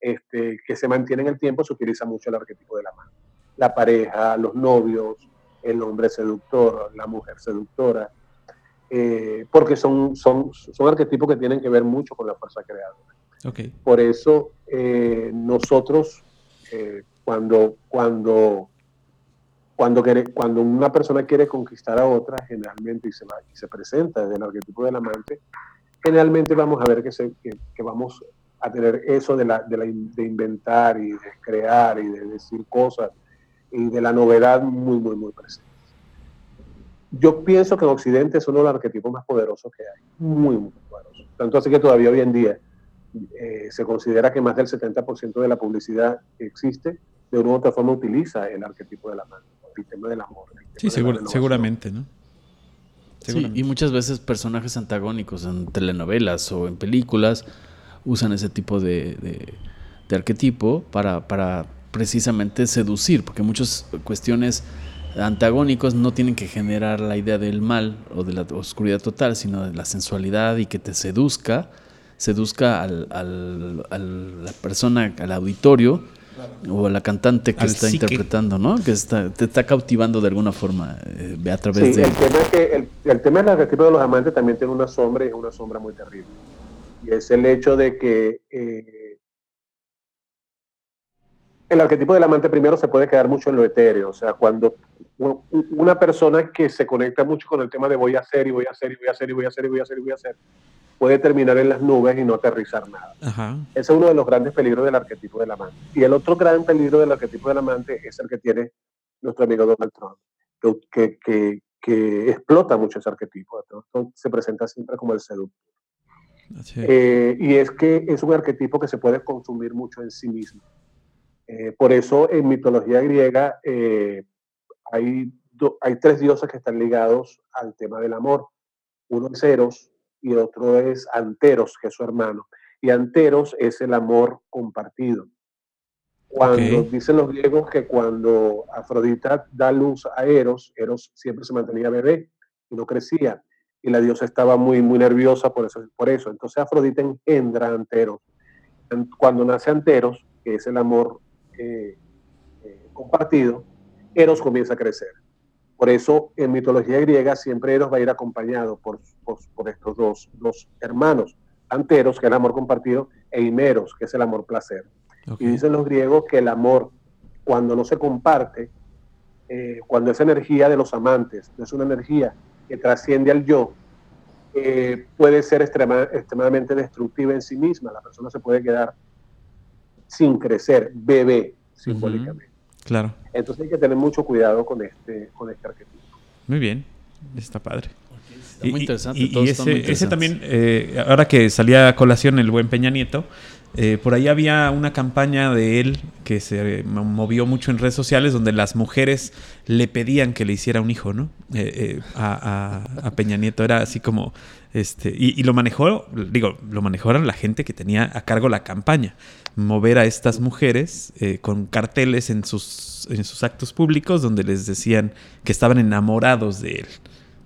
este, que se mantiene en el tiempo, se utiliza mucho el arquetipo de la mano. La pareja, los novios, el hombre seductor, la mujer seductora, eh, porque son, son, son arquetipos que tienen que ver mucho con la fuerza creadora. Okay. Por eso eh, nosotros, eh, cuando, cuando, cuando, quiere, cuando una persona quiere conquistar a otra, generalmente, y se, va, y se presenta desde el arquetipo del amante, generalmente vamos a ver que, se, que, que vamos a tener eso de, la, de, la, de, inventar y de crear y de decir cosas y de la novedad muy, muy, muy presente. Yo pienso que en Occidente es uno de los arquetipos más poderosos que hay, muy, muy poderoso. Tanto así que todavía hoy en día eh, se considera que más del 70% de la publicidad que existe de una u otra forma utiliza el arquetipo de la mano, el tema del amor. Sí, seguramente, ¿no? Sí, y muchas veces personajes antagónicos en telenovelas o en películas usan ese tipo de, arquetipo para, para, precisamente seducir, porque muchas cuestiones antagónicos no tienen que generar la idea del mal o de la oscuridad total, sino de la sensualidad y que te seduzca, seduzca al, al, a la persona, al auditorio o a la cantante que está interpretando, ¿no? Que está, te está cautivando de alguna forma eh, a través de... El tema, es que el, el tema del arquetipo de los amantes también tiene una sombra y es una sombra muy terrible. Y es el hecho de que eh, el arquetipo del amante primero se puede quedar mucho en lo etéreo, o sea, cuando una persona que se conecta mucho con el tema de voy a hacer y voy a hacer y voy a hacer y voy a hacer y voy a hacer y voy a hacer, puede terminar en las nubes y no aterrizar nada. Ese es uno de los grandes peligros del arquetipo del amante. Y el otro gran peligro del arquetipo del amante es el que tiene nuestro amigo Donald Trump, que, que, que explota mucho ese arquetipo. se presenta siempre como el seductor. Eh, y es que es un arquetipo que se puede consumir mucho en sí mismo. Eh, por eso en mitología griega eh, hay, hay tres dioses que están ligados al tema del amor. Uno es Eros y otro es Anteros, que es su hermano. Y Anteros es el amor compartido. Cuando dicen los griegos que cuando Afrodita da luz a Eros, Eros siempre se mantenía bebé y no crecía y la diosa estaba muy, muy nerviosa por eso. Por eso. Entonces Afrodita engendra Anteros. Cuando nace Anteros, que es el amor eh, eh, compartido, Eros comienza a crecer. Por eso en mitología griega siempre Eros va a ir acompañado por, por, estos dos, dos, hermanos, Anteros, que es el amor compartido, e Himeros, que es el amor placer. Y dicen los griegos que el amor, cuando no se comparte, eh, cuando es energía de los amantes, no es una energía que trasciende al yo, eh, puede ser extremadamente destructiva en sí misma. La persona se puede quedar sin crecer, bebé, simbólicamente. Claro. Entonces hay que tener mucho cuidado con este, con este arquetipo. Muy bien, está padre. Está muy interesante. Y, ese, también, eh, ahora que salía a colación el buen Peña Nieto, eh, por ahí había una campaña de él que se movió mucho en redes sociales donde las mujeres le pedían que le hiciera un hijo, ¿no? Eh, eh, a, Peña Nieto era así como, este, y, lo manejó, digo, lo manejó la gente que tenía a cargo la campaña, mover a estas mujeres con carteles en sus, en sus actos públicos donde les decían que estaban enamorados de él,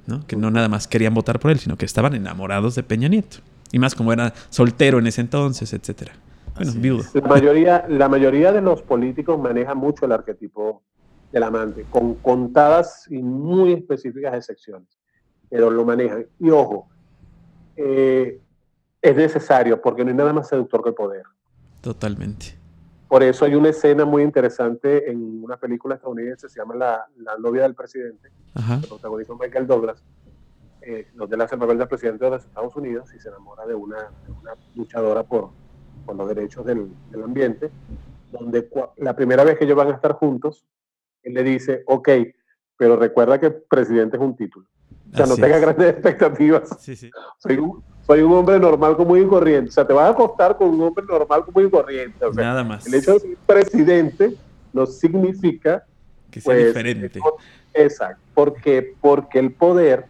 ¿no? Que no nada más querían votar por él, sino que estaban enamorados de Peña Nieto. Y más como era soltero en ese entonces, etcétera. Bueno, viudo. La mayoría, la mayoría de los políticos maneja mucho el arquetipo del amante, con contadas y muy específicas excepciones, pero lo manejan. Y ojo, eh, es necesario porque no hay nada más seductor que el poder. Totalmente. Por eso hay una escena muy interesante en una película estadounidense, se llama La, la novia del presidente, el protagonista Michael Douglas, eh, donde él hace el papel del presidente de los Estados Unidos y se enamora de una, una luchadora por, por, los derechos del, del ambiente, donde la primera vez que ellos van a estar juntos, él le dice, ok, pero recuerda que presidente es un título. O sea, no tengas grandes (laughs) expectativas. Sí, sí. Soy, un, soy un hombre normal común y corriente. O sea, te vas a acostar con un hombre normal común y corriente. Nada más. El hecho de ser presidente no significa que sea pues, diferente. Exacto. Porque, porque el poder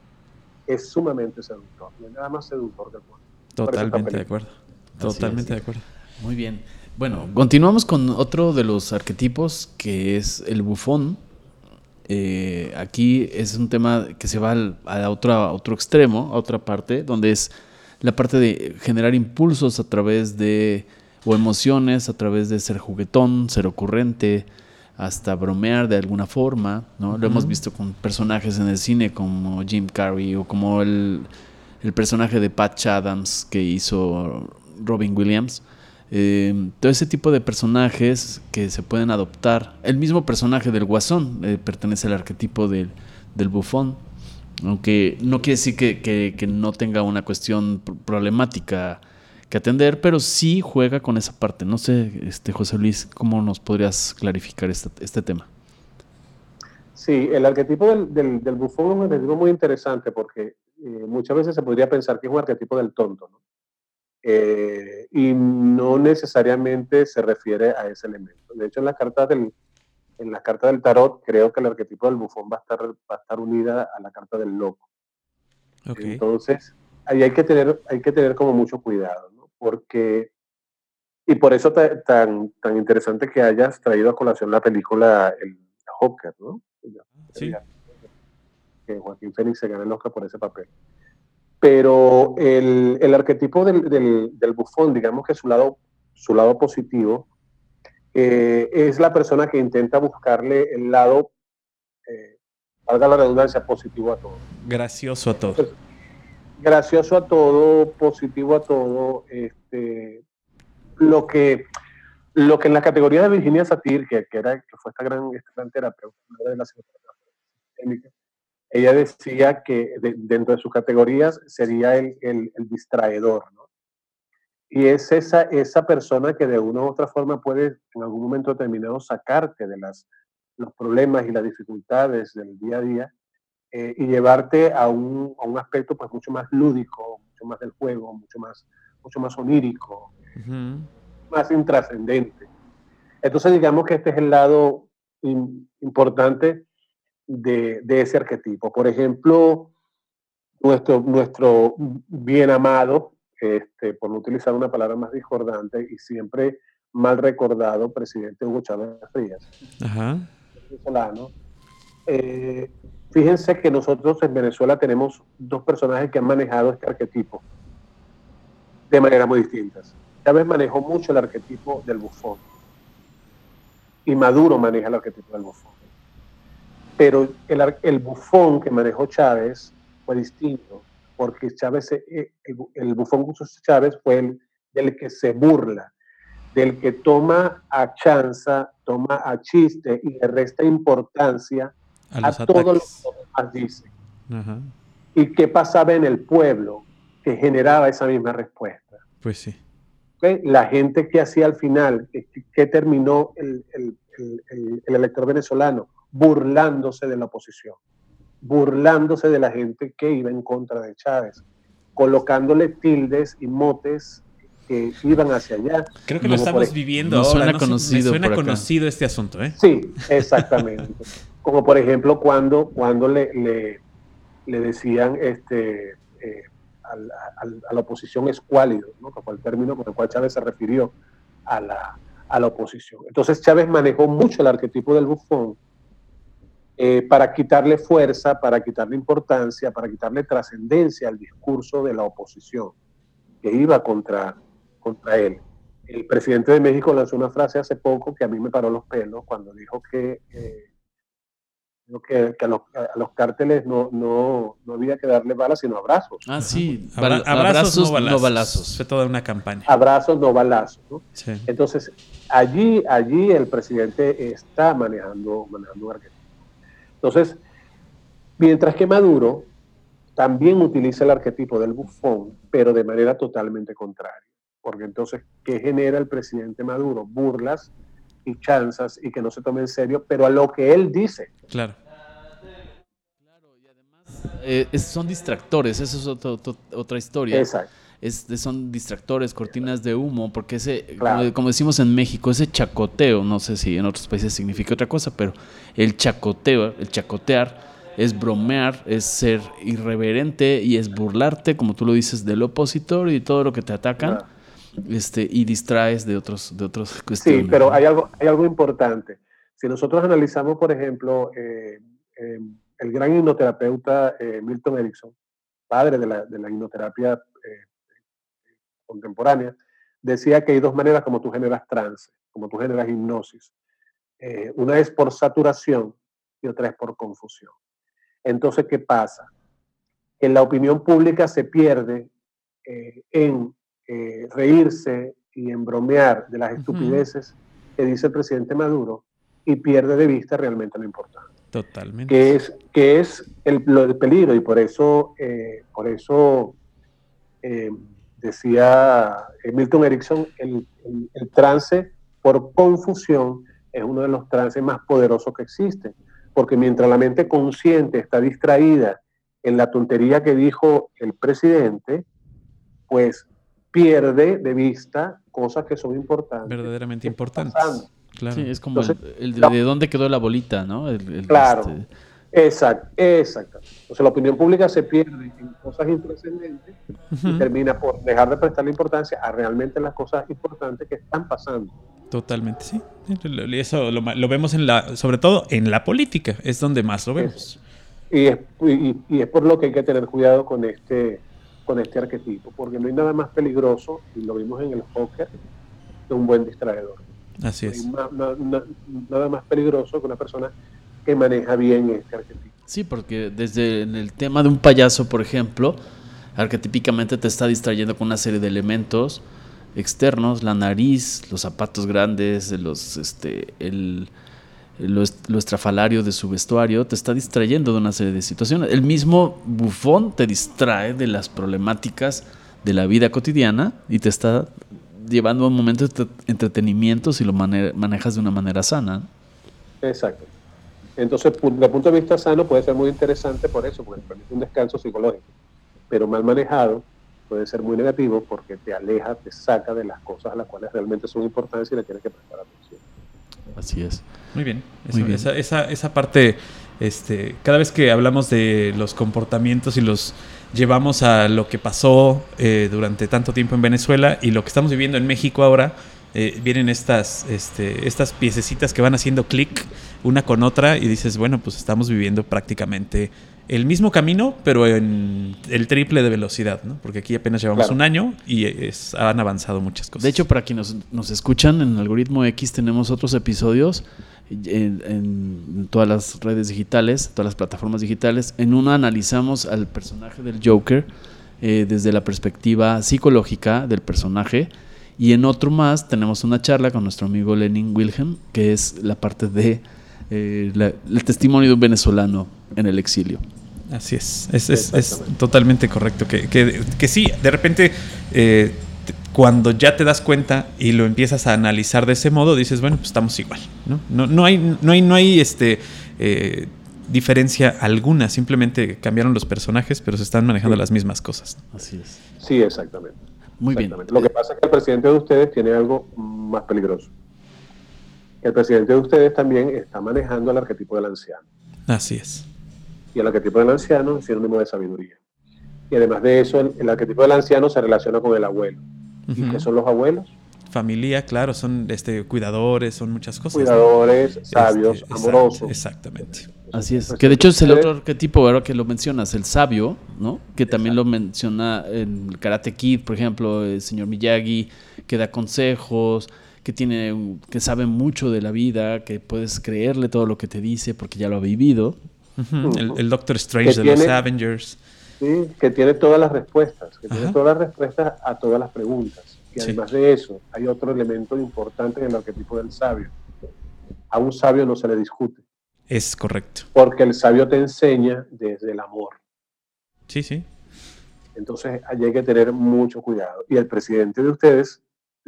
es sumamente seductor. No es nada más seductor que el poder. Totalmente de acuerdo. Totalmente de acuerdo. Muy bien. Bueno, continuamos con otro de los arquetipos que es el bufón. Eh, aquí es un tema que se va a, otro, a otro extremo, a otra parte, donde es la parte de generar impulsos a través de, o emociones a través de ser juguetón, ser ocurrente, hasta bromear de alguna forma, ¿no? Lo hemos visto con personajes en el cine como Jim Carrey o como el, el personaje de Patch Adams que hizo Robin Williams. Eh, todo ese tipo de personajes que se pueden adoptar. El mismo personaje del Guasón eh, pertenece al arquetipo del, del bufón. Aunque no quiere decir que, no tenga una cuestión problemática que atender, pero sí juega con esa parte. No sé, este José Luis, ¿cómo nos podrías clarificar este, este tema? Sí, el arquetipo del, del, bufón es un arquetipo muy interesante porque eh, muchas veces se podría pensar que es un arquetipo del tonto, ¿no? Eh, y no necesariamente se refiere a ese elemento. De hecho, en las cartas del, en la carta del tarot, creo que el arquetipo del bufón va a estar, va a estar unida a la carta del loco. Entonces, ahí hay que tener, hay que tener como mucho cuidado, ¿no? Porque, y por eso tan, tan interesante que hayas traído a colación la película El Joker, ¿no? Sí. Que Joaquín Fénix se gana el Oscar por ese papel. Pero el, el arquetipo del, del, del, bufón, digamos que su lado, su lado positivo, eh, es la persona que intenta buscarle el lado, eh, valga la redundancia, positivo a todo. Gracioso a todo. Gracioso a todo, positivo a todo. Este, lo, que, lo que en la categoría de Virginia Satir, que, que, era, que fue esta gran, esta gran terapeuta, de la ella decía que dentro de sus categorías sería el, el, el distraedor, ¿no? Y es esa, esa persona que de una u otra forma puede en algún momento determinado sacarte de las, los problemas y las dificultades del día a día eh, y llevarte a un, a un, aspecto pues mucho más lúdico, mucho más del juego, mucho más, mucho más onírico, más intrascendente. Entonces digamos que este es el lado importante de, de, ese arquetipo. Por ejemplo, nuestro, nuestro bien amado este, por no utilizar una palabra más discordante y siempre mal recordado, presidente Hugo Chávez Frías, venezolano. Eh, fíjense que nosotros en Venezuela tenemos dos personajes que han manejado este arquetipo de manera muy distintas. Chávez manejó mucho el arquetipo del bufón y Maduro maneja el arquetipo del bufón. Pero el, el bufón que manejó Chávez fue distinto porque Chávez, eh, el, bufón Gustavo Chávez fue el del que se burla, del que toma a chanza, toma a chiste y le resta importancia a, todo lo que los demás dicen. ¿Y qué pasaba en el pueblo que generaba esa misma respuesta? Pues sí. La gente que hacía al final, que, terminó el, el, el elector venezolano burlándose de la oposición burlándose de la gente que iba en contra de Chávez, colocándole tildes y motes que iban hacia allá. Creo que lo estamos viviendo ahora. Suena conocido suena conocido este asunto, ¿eh? Sí, exactamente. (laughs) Como por ejemplo cuando, cuando le, le, decían este, eh, a la oposición escuálido, ¿no? que fue el término con el cual Chávez se refirió a la, a la oposición. Entonces Chávez manejó mucho el arquetipo del bufón eh, para quitarle fuerza, para quitarle importancia, para quitarle trascendencia al discurso de la oposición que iba contra, contra él. El presidente de México lanzó una frase hace poco que a mí me paró los pelos cuando dijo que eh, que, a, los, a, cárteles no, no, no, había que darle balas, sino abrazos. Ah, sí, abrazos, no balazos. Fue toda una campaña. Abrazos, no balazos. Entonces, allí, allí el presidente está manejando, manejando arquetipo. Entonces, mientras que Maduro también utiliza el arquetipo del bufón, pero de manera totalmente contraria. Porque entonces, ¿qué genera el presidente Maduro? Burlas y chanzas y que no se tome en serio, pero a lo que él dice. Claro. Eh, son distractores, eso es otra historia. Exacto. son distractores, cortinas de humo, porque ese, como, decimos en México, ese chacoteo, no sé si en otros países significa otra cosa, pero el chacoteo, el chacotear, es bromear, es ser irreverente y es burlarte, como tú lo dices, del opositor y todo lo que te atacan este, y distraes de otros de otros cuestiones. Sí, pero hay algo, hay algo importante. Si nosotros analizamos, por ejemplo, eh, em, el gran hipnoterapeuta eh, Milton Erickson, padre de la, de la hipnoterapia eh, contemporánea, decía que hay dos maneras como tú generas trance, como tú generas hipnosis. una es por saturación y otra es por confusión. Entonces, ¿qué pasa? En la opinión pública se pierde en eh, reírse y en bromear de las estupideces que dice el presidente Maduro y pierde de vista realmente lo importante. Totalmente. Que es, que es el, peligro y por eso, eh, por eso eh, decía Milton Erickson, el, el, trance por confusión es uno de los trances más poderosos que existen, porque mientras la mente consciente está distraída en la tontería que dijo el presidente, pues pierde de vista cosas que son importantes. Verdaderamente importantes. Sí, es como el, de, dónde quedó la bolita, ¿no? claro. Este... Exacto, exacto. Entonces la opinión pública se pierde en cosas intrascendentes y termina por dejar de prestarle importancia a realmente las cosas importantes que están pasando. Totalmente, sí. Eso lo, vemos en la, sobre todo en la política, es donde más lo vemos. y, es, y, es por lo que hay que tener cuidado con este, con este arquetipo, porque no hay nada más peligroso, y lo vimos en el póker, que un buen distraedor. Así es. nada más peligroso que una persona que maneja bien este arquetipo. Sí, porque desde el tema de un payaso, por ejemplo, arquetípicamente te está distrayendo con una serie de elementos externos, la nariz, los zapatos grandes, los, este, el, lo, estrafalario de su vestuario, te está distrayendo de una serie de situaciones. El mismo bufón te distrae de las problemáticas de la vida cotidiana y te está llevando a un momento de entretenimiento si lo manejas de una manera sana. Exacto. Entonces, desde el punto de vista sano puede ser muy interesante por eso, porque permite un descanso psicológico, pero mal manejado puede ser muy negativo porque te aleja, te saca de las cosas a las cuales realmente son importantes y le tienes que prestar atención. Así es. Muy bien. Esa, esa, esa, parte, este, cada vez que hablamos de los comportamientos y los llevamos a lo que pasó eh, durante tanto tiempo en Venezuela y lo que estamos viviendo en México ahora, eh, vienen estas, este, estas piececitas que van haciendo clic una con otra y dices, bueno, pues estamos viviendo prácticamente el mismo camino, pero en el triple de velocidad, ¿no? Porque aquí apenas llevamos un año y es, han avanzado muchas cosas. De hecho, para quienes nos, escuchan en Algoritmo X tenemos otros episodios en, todas las redes digitales, todas las plataformas digitales. En uno analizamos al personaje del Joker eh, desde la perspectiva psicológica del personaje. Y en otro más tenemos una charla con nuestro amigo Lenin Wilhelm, que es la parte de eh, el testimonio de un venezolano en el exilio. Así es, es, totalmente correcto. Que, que, sí, de repente, eh, cuando ya te das cuenta y lo empiezas a analizar de ese modo, dices, bueno, pues estamos igual. No, no, no hay, no hay, no hay este, eh, diferencia alguna, simplemente cambiaron los personajes, pero se están manejando las mismas cosas. Así es. Sí, exactamente. Muy bien. Lo que pasa es que el presidente de ustedes tiene algo más peligroso. El presidente de ustedes también está manejando el arquetipo del anciano. Así es y el arquetipo del anciano es sinónimo de sabiduría. Y además de eso, el, arquetipo del anciano se relaciona con el abuelo. ¿Y qué son los abuelos? Familia, claro, son este, cuidadores, son muchas cosas. Cuidadores, sabios, este, amorosos. Exactamente. Así es. Que de hecho es el otro arquetipo, ahora que lo mencionas, el sabio, ¿no? Que también lo menciona en Karate Kid, por ejemplo, el señor Miyagi, que da consejos, que tiene que sabe mucho de la vida, que puedes creerle todo lo que te dice porque ya lo ha vivido. El, el Doctor Strange de los Avengers. ¿sí? que tiene todas las respuestas, que Ajá. tiene todas las respuestas a todas las preguntas. Y Sí. además de eso, hay otro elemento importante en el arquetipo del sabio. A un sabio no se le discute, Es correcto. porque el sabio te enseña desde el amor. Sí, sí. Entonces, allí hay que tener mucho cuidado. Y el presidente de ustedes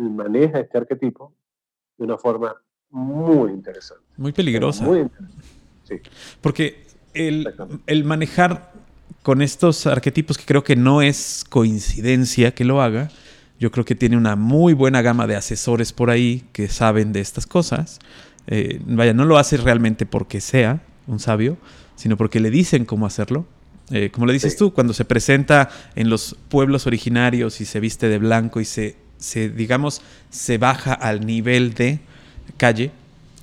maneja este arquetipo de una forma muy interesante. Muy peligrosa. Muy interesante. Sí. Porque el, el manejar con estos arquetipos, que creo que no es coincidencia que lo haga, yo creo que tiene una muy buena gama de asesores por ahí que saben de estas cosas. Eh, vaya, no lo hace realmente porque sea un sabio, sino porque le dicen cómo hacerlo. Eh, como le dices Sí. tú, cuando se presenta en los pueblos originarios y se viste de blanco y se, se, digamos, se baja al nivel de calle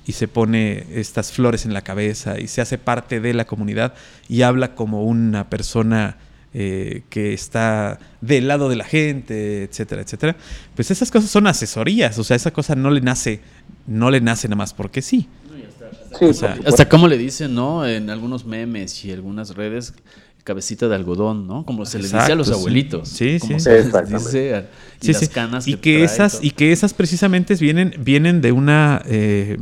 y se pone estas flores en la cabeza y se hace parte de la comunidad y habla como una persona eh, que está del lado de la gente, etcétera, etcétera. Pues esas cosas son asesorías, o sea, esa cosa no le nace, no le nace nada más porque sí. Sí, O sea, por supuesto. Hasta como le dicen, ¿no? En algunos memes y algunas redes, cabecita de algodón, ¿no? Como se le dice a Exacto, los abuelitos. Sí, como sí. se les dice a- y Sí, las sí. canas y que esas y que esas precisamente vienen vienen de una eh,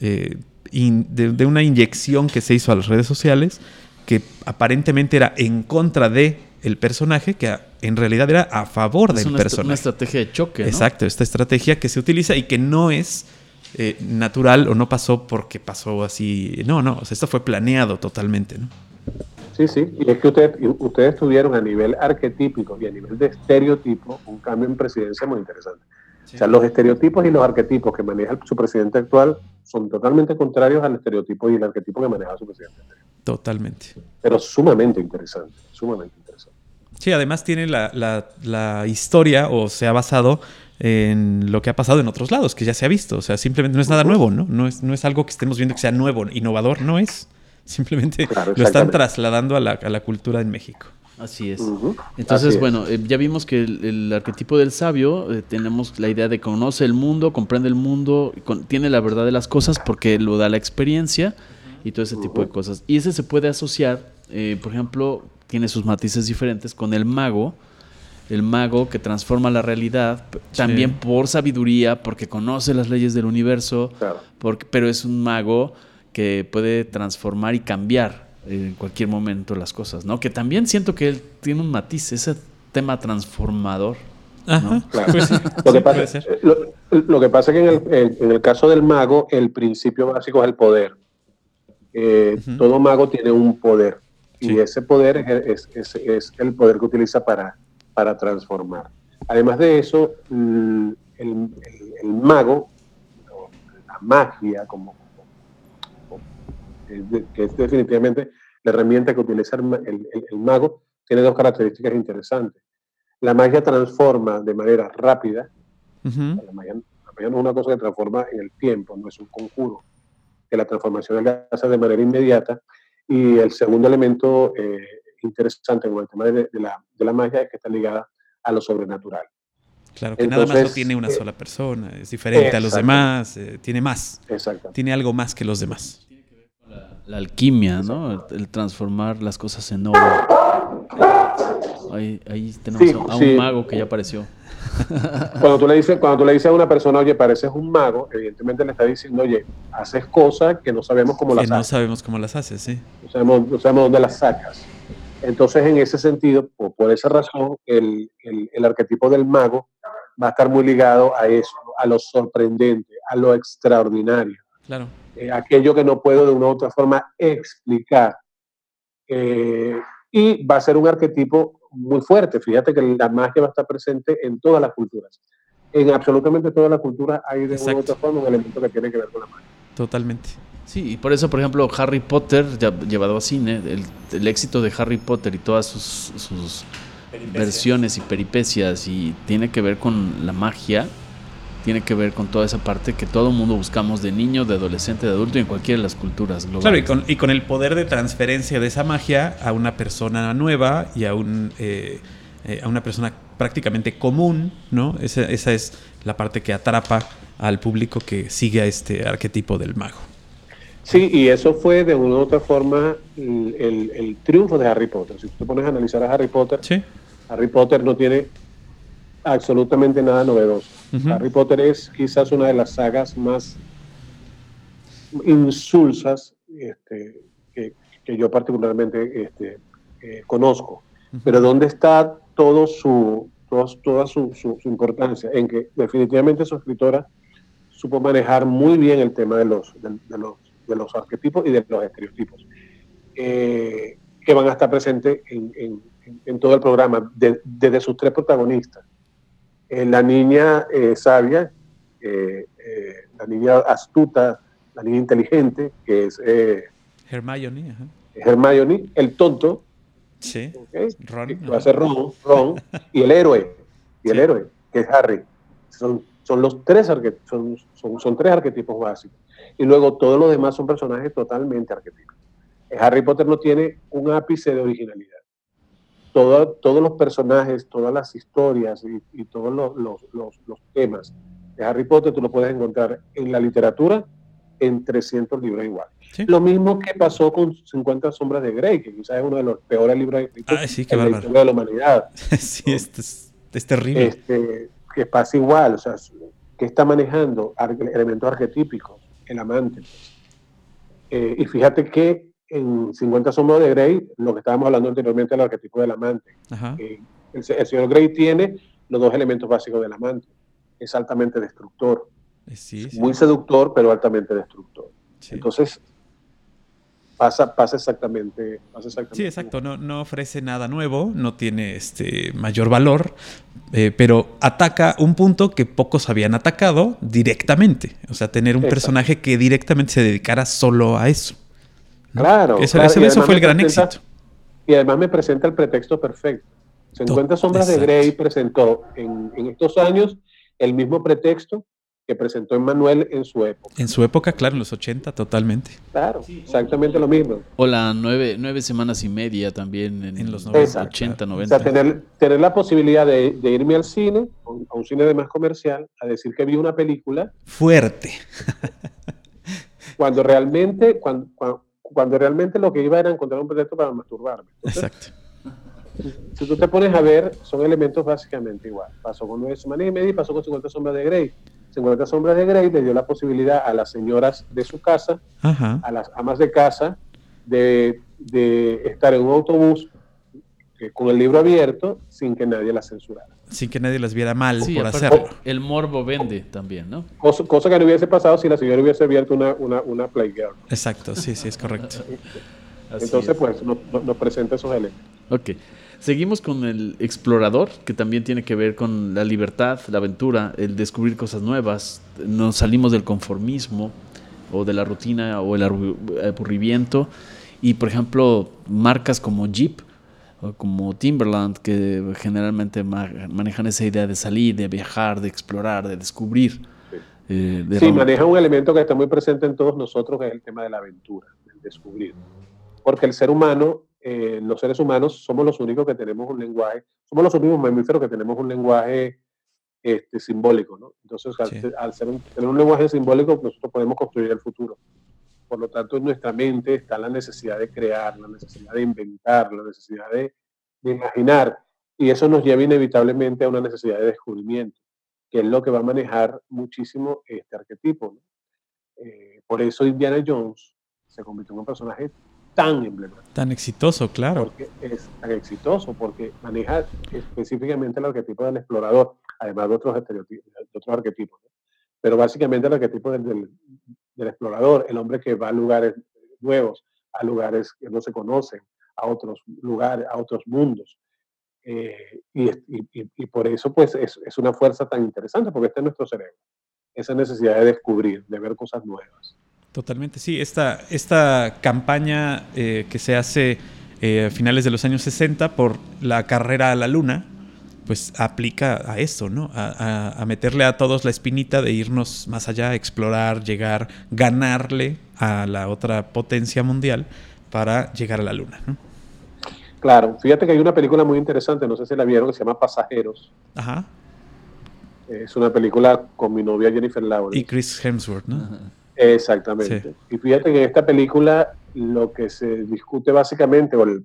eh, in- de, de una inyección que se hizo a las redes sociales que aparentemente era en contra de el personaje que a- en realidad era a favor es del una, personaje una estrategia de choque, ¿no? exacto esta estrategia que se utiliza y que no es eh, natural o no pasó porque pasó así no no o sea, esto fue planeado totalmente no Sí, sí, y es que ustedes, y ustedes tuvieron a nivel arquetípico y a nivel de estereotipo un cambio en presidencia muy interesante. O sea, los estereotipos y los arquetipos que maneja su presidente actual son totalmente contrarios al estereotipo y el arquetipo que manejaba su presidente anterior. totalmente Pero sumamente interesante, sumamente interesante. Sí, además tiene la, la- la historia o se ha basado en lo que ha pasado en otros lados, que ya se ha visto. O sea, simplemente no es nada nuevo, ¿no? No es, no es algo que estemos viendo que sea nuevo, innovador, no es. Simplemente Claro, lo están trasladando a la, a la cultura en México. Así es. Entonces, así es. bueno, eh, ya vimos que el, el arquetipo del sabio, eh, tenemos la idea de conoce el mundo, comprende el mundo, con- tiene la verdad de las cosas porque lo da la experiencia y todo ese tipo de cosas. Y ese se puede asociar, eh, por ejemplo, tiene sus matices diferentes con el mago, el mago que transforma la realidad, Sí. también por sabiduría, porque conoce las leyes del universo, Claro. porque, pero es un mago que puede transformar y cambiar en cualquier momento las cosas, ¿no? Que también siento que él tiene un matiz, ese tema transformador. Ajá. ¿no? Claro. Pues sí, Lo, que pasa, ser. lo, lo que pasa es que en el, en- en el caso del mago, el principio básico es el poder. Eh. Todo mago tiene un poder. Sí. Y ese poder es, es- es- es el poder que utiliza para, para transformar. Además de eso, mm, el, el- el mago, la magia, como, que es definitivamente la herramienta que utiliza el, el- mago, tiene dos características interesantes. La magia transforma de manera rápida, la magia, la magia no es una cosa que transforma en el tiempo, no es un conjuro, que la transformación la hace de manera inmediata. Y el segundo elemento eh, interesante con el tema de, de la, de la magia es que está ligada a lo sobrenatural. Claro, que nada más lo Entonces, tiene una eh, sola persona, es diferente a los demás, eh, tiene más, tiene algo más que los demás. La alquimia, ¿no? El, el transformar las cosas en oro. Ahí, ahí tenemos Sí, a, a sí. un mago que ya apareció. (laughs) Cuando tú, le dices, cuando tú le dices a una persona, oye, pareces un mago, evidentemente le está diciendo, oye, haces cosas que no sabemos cómo Que las no haces. sabemos cómo las hace, sí. no sabemos, no sabemos dónde las sacas. Entonces, en ese sentido, por, por esa razón, el, el- el arquetipo del mago va a estar muy ligado a eso, ¿no? a lo sorprendente, a lo extraordinario, Claro. Eh, aquello que no puedo de una u otra forma explicar. Eh, y va a ser un arquetipo muy fuerte. Fíjate que la magia va a estar presente en todas las culturas. En absolutamente todas las culturas hay de una u Exacto. otra forma un elemento que tiene que ver con la magia. Totalmente. Sí, y por eso, por ejemplo, Harry Potter, ya llevado a cine, el, el éxito de Harry Potter y todas sus, sus versiones y peripecias y tiene que ver con la magia, tiene que ver con toda esa parte que todo mundo buscamos de niño, de adolescente, de adulto y en cualquiera de las culturas globales. Claro, y con, y con el poder de transferencia de esa magia a una persona nueva y a, un, eh, eh, a una persona prácticamente común, ¿no? Esa, esa es la parte que atrapa al público que sigue a este arquetipo del mago. Sí, y eso fue de una u otra forma el, triunfo de Harry Potter. Si tú te pones a analizar a Harry Potter, Harry Potter no tiene absolutamente nada novedoso. Harry Potter es quizás una de las sagas más insulsas este, que, yo particularmente este, eh, conozco. Pero ¿dónde está todo su, toda su, importancia? En que definitivamente su escritora supo manejar muy bien el tema de los, de, los, de los arquetipos y de los estereotipos, eh, que van a estar presentes en, en, todo el programa, desde sus tres protagonistas. Eh, la niña sabia, la niña astuta, la niña inteligente, que es Hermione. Hermione, el tonto, Sí. Ron. Va a ser Ron, Ron (laughs) y el héroe, y el héroe, que es Harry. Son, son los tres son, son, son, tres arquetipos básicos. Y luego todos los demás son personajes totalmente arquetípicos. Harry Potter no tiene un ápice de originalidad. Todo, todos los personajes, todas las historias y, todos los, los, los, los temas de Harry Potter tú lo puedes encontrar en la literatura en 300 libros igual. Lo mismo que pasó con 50 sombras de Grey, que quizás es uno de los peores libros escritos en la historia de la humanidad. (laughs) sí, es, terrible. Este, que pasa igual, o sea, que está manejando elementos arquetípicos, el amante. Eh, y fíjate que en 50 sombras de Grey, lo que estábamos hablando anteriormente el arquetipo del amante. Eh, el, señor Grey tiene los dos elementos básicos del amante. Es altamente destructor. Sí, Muy seductor, pero altamente destructor. Entonces, pasa, pasa, exactamente, pasa exactamente. Sí, exacto. No, no ofrece nada nuevo, no tiene este mayor valor, eh, pero ataca un punto que pocos habían atacado directamente. O sea, tener un personaje que directamente se dedicara solo a eso. Claro. Eso, eso, fue el gran éxito. Y además me presenta el pretexto perfecto. 50 Sombras de Grey presentó en, en estos años el mismo pretexto que presentó Emmanuel en su época. En su época, claro, en los 80, totalmente. Claro, exactamente lo mismo. O la nueve, nueve semanas y media también en, los 90, 80, 90. O sea, tener, tener la posibilidad de, irme al cine, a un cine de más comercial, a decir que vi una película. Fuerte. (laughs) cuando realmente, cuando, cuando, realmente lo que iba era encontrar un pretexto para masturbarme. Exacto. Si tú te pones a ver, son elementos básicamente igual. Pasó con nueve semanas y media y pasó con 50 sombras de Grey 50 sombras de Grey le dio la posibilidad a las señoras de su casa, a las amas de casa, de, estar en un autobús con el libro abierto sin que nadie las censurara. Sin que nadie las viera mal por hacerlo. El morbo vende también, ¿no? Cosa, que no hubiese pasado si la señora hubiese abierto una, una, una Playgirl. Exacto, sí, sí, es correcto. (laughs) Entonces, pues, nos, nos presenta esos elementos. Ok. Seguimos con el explorador, que también tiene que ver con la libertad, la aventura, el descubrir cosas nuevas. Nos salimos del conformismo o de la rutina o el aburrimiento. Y por ejemplo, marcas como Jeep o como Timberland, que generalmente manejan esa idea de salir, de viajar, de explorar, de descubrir. Eh, sí, maneja un elemento que está muy presente en todos nosotros, que es el tema de la aventura, el descubrir. Porque el ser humano eh, los seres humanos somos los únicos que tenemos un lenguaje, somos los únicos mamíferos que tenemos un lenguaje este, simbólico, ¿no? Entonces, al, ser tener un lenguaje simbólico, nosotros podemos construir el futuro. Por lo tanto, en nuestra mente está la necesidad de crear, la necesidad de inventar, la necesidad de, imaginar. Y eso nos lleva inevitablemente a una necesidad de descubrimiento, que es lo que va a manejar muchísimo este arquetipo. Eh, por eso Indiana Jones se convirtió en un personaje tan emblemático. Tan exitoso, claro. Porque es tan exitoso, porque maneja específicamente el arquetipo del explorador, además de otros, estereotipos, de otros arquetipos. Pero básicamente el arquetipo del, del, explorador, el hombre que va a lugares nuevos, a lugares que no se conocen, a otros lugares, a otros mundos. Eh, y, por eso pues es, es, una fuerza tan interesante, porque está en nuestro cerebro, esa necesidad de descubrir, de ver cosas nuevas. Totalmente, sí. Esta, esta campaña eh, que se hace eh, a finales de los años 60 por la carrera a la luna, pues aplica a eso, ¿no? A, meterle a todos la espinita de irnos más allá, explorar, llegar, ganarle a la otra potencia mundial para llegar a la luna, Claro, fíjate que hay una película muy interesante, no sé si la vieron, que se llama Pasajeros. Ajá. Es una película con mi novia Jennifer Lawrence. Y Chris Hemsworth, ¿no? Exactamente. Y fíjate que en esta película lo que se discute básicamente, o el,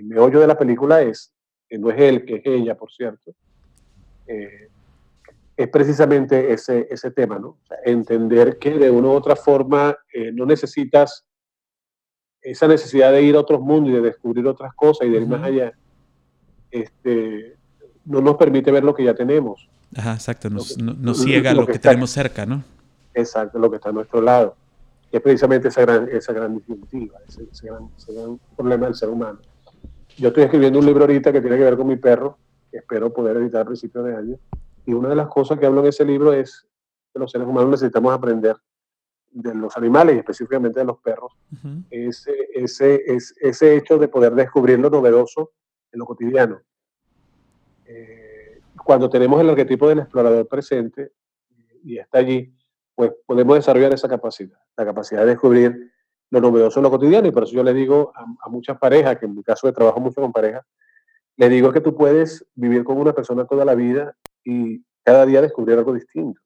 meollo de la película es, que no es él, que es ella, por cierto, eh, es precisamente ese, ese tema, ¿no? entender que de una u otra forma eh, no necesitas esa necesidad de ir a otros mundos y de descubrir otras cosas y de ir más allá, este, no nos permite ver lo que ya tenemos. Ajá, exacto, nos, ciega lo, que, tenemos cerca, ¿no? Exacto, lo que está a nuestro lado. Que es precisamente esa gran, esa gran disyuntiva, ese, gran, problema del ser humano. Yo estoy escribiendo un libro ahorita que tiene que ver con mi perro, que espero poder editar a principios de año. Y una de las cosas que hablo en ese libro es que los seres humanos necesitamos aprender de los animales y específicamente de los perros, ese, ese, ese hecho de poder descubrir lo novedoso en lo cotidiano. Eh, cuando tenemos el arquetipo del explorador presente y está allí, pues podemos desarrollar esa capacidad, la capacidad de descubrir lo novedoso en lo cotidiano. Y por eso yo le digo a, muchas parejas, que en mi caso de trabajo mucho con parejas, le digo que tú puedes vivir con una persona toda la vida y cada día descubrir algo distinto.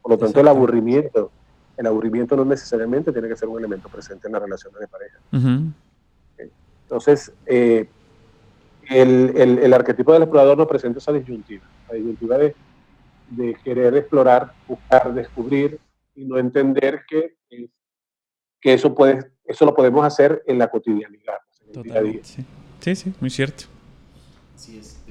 Por lo tanto, el aburrimiento, el aburrimiento no necesariamente tiene que ser un elemento presente en las relaciones de pareja. Entonces, eh, el, el, el, arquetipo del explorador nos presenta esa disyuntiva, la disyuntiva de, de querer explorar, buscar, descubrir y no entender que, que eso, puede, eso lo podemos hacer en la cotidianidad. Sí. sí, muy cierto.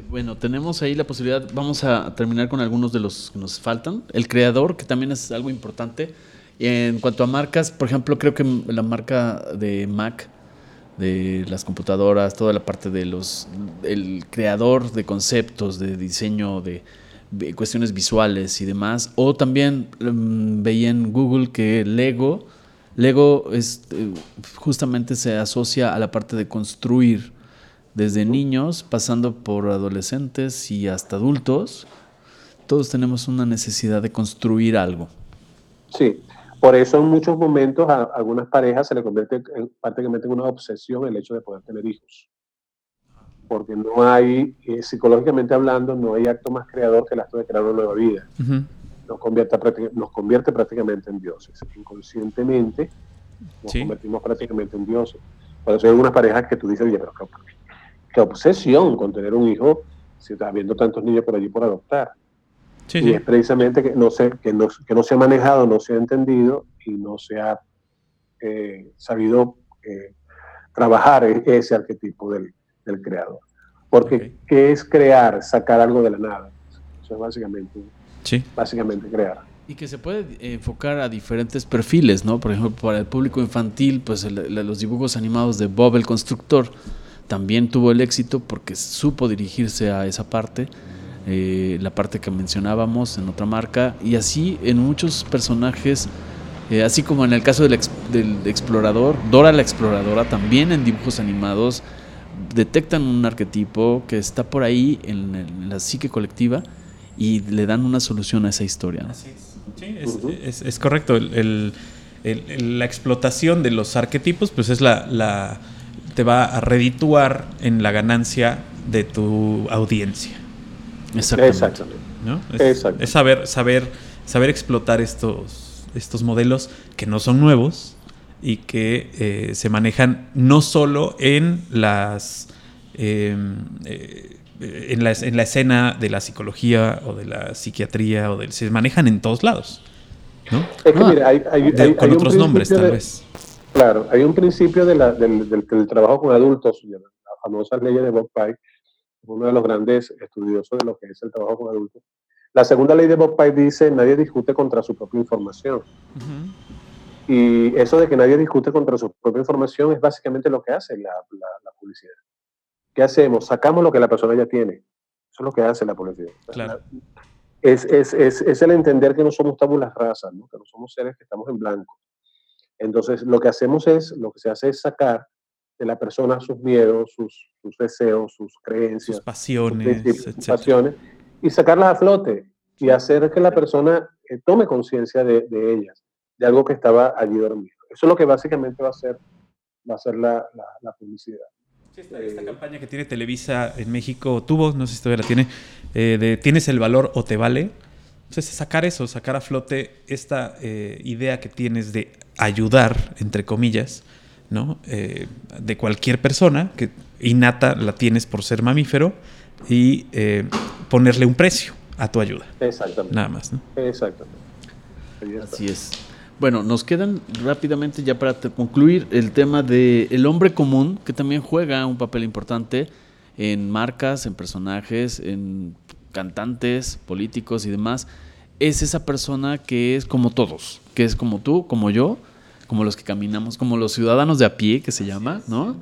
Bueno, tenemos ahí la posibilidad, vamos a terminar con algunos de los que nos faltan. El creador, que también es algo importante. En cuanto a marcas, por ejemplo, creo que la marca de Mac, de las computadoras, toda la parte de los, el creador de conceptos, de diseño, de, cuestiones visuales y demás. O también mm, veía en Google que Lego, Lego es, eh, justamente se asocia a la parte de construir desde niños, pasando por adolescentes y hasta adultos. Todos tenemos una necesidad de construir algo. Sí, por eso en muchos momentos a algunas parejas se le convierte prácticamente en una obsesión el hecho de poder tener hijos porque no hay, eh, psicológicamente hablando, no hay acto más creador que el acto de crear una nueva vida. Nos, convierte, nos convierte prácticamente en dioses. Inconscientemente nos convertimos prácticamente en dioses. Por eso hay algunas parejas que tú dices, oye, pero qué, obsesión con tener un hijo si estás viendo tantos niños por allí por adoptar. y es precisamente que no, se, que, no, que no se ha manejado, no se ha entendido y no se ha eh, sabido eh, trabajar e-, ese arquetipo del, del creador. Porque, ¿qué es crear? Sacar algo de la nada. Eso es básicamente, sí. básicamente crear. Y que se puede enfocar a diferentes perfiles, ¿no? Por ejemplo, para el público infantil, pues los dibujos animados de Bob el Constructor también tuvo el éxito porque supo dirigirse a esa parte, eh, la parte que mencionábamos en otra marca, y así en muchos personajes, eh, así como en el caso del, del explorador, Dora la exploradora, también en dibujos animados detectan un arquetipo que está por ahí en, la psique colectiva y le dan una solución a esa historia. Sí, es, correcto. la explotación de los arquetipos, pues es la, te va a redituar en la ganancia de tu audiencia. Exactamente. Es, saber, saber, saber explotar estos, estos modelos que no son nuevos, y que eh, se manejan no solo en las em, eh, en, la, en, la, escena de la psicología o de la psiquiatría o del se manejan en todos lados ¿no? Es que, mira, hay, hay, con otros nombres tal vez claro hay un principio de la, del, del, trabajo con adultos la famosa ley de Bob Pike uno de los grandes estudiosos de lo que es el trabajo con adultos la segunda ley de Bob Pike dice nadie discute contra su propia información y eso de que nadie discute contra su propia información es básicamente lo que hace la, la, publicidad. ¿Qué hacemos? Sacamos lo que la persona ya tiene. Eso es lo que hace la publicidad. Claro. Es, es, es, es, el entender que no somos tabulas razas, ¿no? que no somos seres que estamos en blanco. Entonces, lo que hacemos es, lo que se hace es sacar de la persona sus miedos, sus, sus deseos, sus creencias, sus pasiones, sus pasiones, y sacarlas a flote y hacer que la persona eh, tome conciencia de, de ellas de algo que estaba allí dormido. Eso es lo que básicamente va a ser, va a ser la, la, publicidad. Esta, eh, campaña que tiene Televisa en México tuvo, no sé si todavía la tiene, eh, de tienes el valor o te vale, Entonces, sacar eso, sacar a flote esta eh, idea que tienes de ayudar, entre comillas, ¿no? Eh, de cualquier persona, que innata la tienes por ser mamífero, y eh, ponerle un precio a tu ayuda. Exactamente. Nada más, ¿no? Exactamente. Así es. Bueno, nos quedan rápidamente ya para concluir el tema de el hombre común, que también juega un papel importante en marcas, en personajes, en cantantes, políticos y demás. Es esa persona que es como todos, que es como tú, como yo, como los que caminamos, como los ciudadanos de a pie, que se llama, ¿no?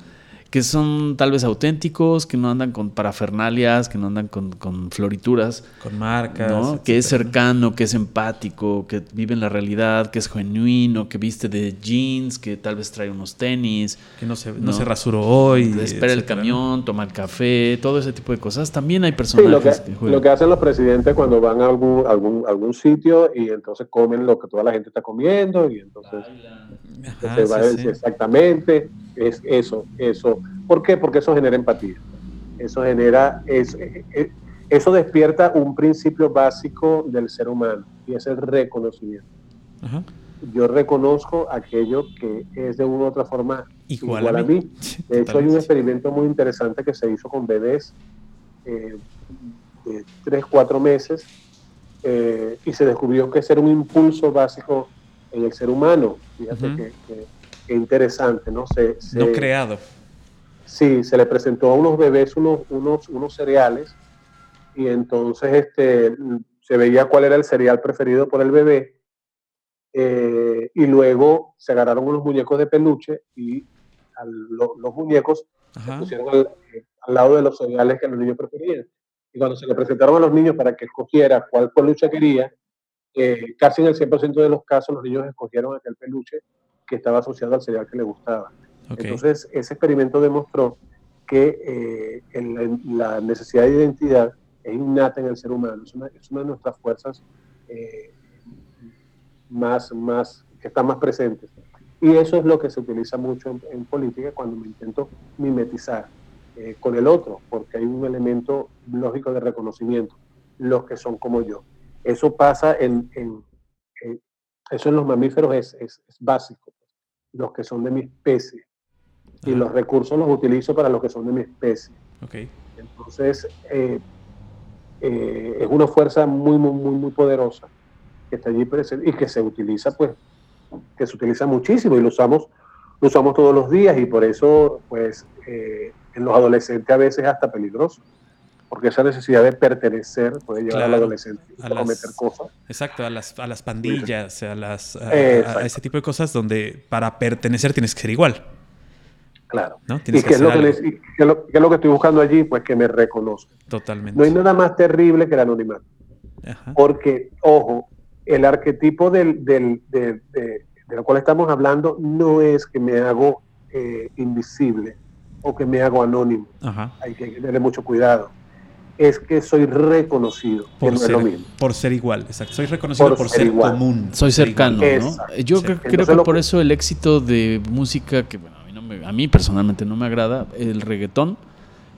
Que son tal vez auténticos, que no andan con parafernalias, que no andan con, con florituras. Con marcas. ¿no? Que es cercano, que es empático, que vive en la realidad, que es genuino, que viste de jeans, que tal vez trae unos tenis, Que no se, no No. se rasuró hoy. espera el camión, toma el café, todo ese tipo de cosas. También hay Sí, personajes lo que, que, lo que hacen los presidentes cuando van a algún, algún, algún sitio y entonces comen lo que toda la gente está comiendo y entonces Ajá, se va a sí, decir sí. exactamente es eso, eso. ¿Por qué? Porque eso genera empatía. Eso genera, es, eh, eh, eso despierta un principio básico del ser humano y es el reconocimiento. Ajá. Yo reconozco aquello que es de una u otra forma Igual, igual, a a mí. (laughs) De hecho, hay un experimento muy interesante que se hizo con bebés eh, de 3, 4 meses eh, y se descubrió que ese era un impulso básico en el ser humano. Fíjate que interesante, ¿no? Se, se- No creado. Sí, se le presentó a unos bebés unos, unos, unos cereales y entonces este, se veía cuál era el cereal preferido por el bebé eh, y luego se agarraron unos muñecos de peluche y al- lo- los muñecos se pusieron al, al lado de los cereales que los niños preferían. Y cuando se le presentaron a los niños para que escogiera cuál peluche quería, eh, casi en el 100% de los casos los niños escogieron aquel peluche que estaba asociado al cereal que le gustaba. Entonces, ese experimento demostró que eh, la necesidad de identidad es innata en el ser humano, es una, es una de nuestras fuerzas eh, más, más, que están más presentes. Y eso es lo que se utiliza mucho en, en política cuando me intento mimetizar eh, con el otro, porque hay un elemento lógico de reconocimiento, los que son como yo. Eso pasa en, en- en- eso en los mamíferos es, es- es básico, los que son de mi especie. Y los recursos los utilizo para los que son de mi especie. Ok. Entonces, eh, eh, es una fuerza muy, muy, muy, muy poderosa que está allí presente y que se utiliza, pues, que se utiliza muchísimo y lo usamos, lo usamos todos los días y por eso, pues, eh, en los adolescentes a veces es hasta peligroso, porque esa necesidad de pertenecer puede llevar al Claro, adolescente a las- cometer cosas. Exacto, a las, a las pandillas, a, las, a, ese tipo de cosas donde para pertenecer tienes que ser igual. Claro. ¿no? ¿Y qué es, lo que les- y qué es lo- qué es lo que estoy buscando allí? Pues que me reconozcan. Totalmente. No hay nada más terrible que el anonimato. Ajá. Porque, ojo, el arquetipo del, del- de, de- de lo cual estamos hablando no es que me hago eh, invisible o que me hago anónimo. Ajá. Hay que tener mucho cuidado. Es que soy reconocido, que Por no es ser, lo mismo. por ser igual, exacto. Soy reconocido por, Por ser, común. Soy cercano. ¿no? Yo Sí. creo, Entonces que por eso el éxito de música, que bueno, a mí, no me- a mí personalmente no me agrada, el reggaetón,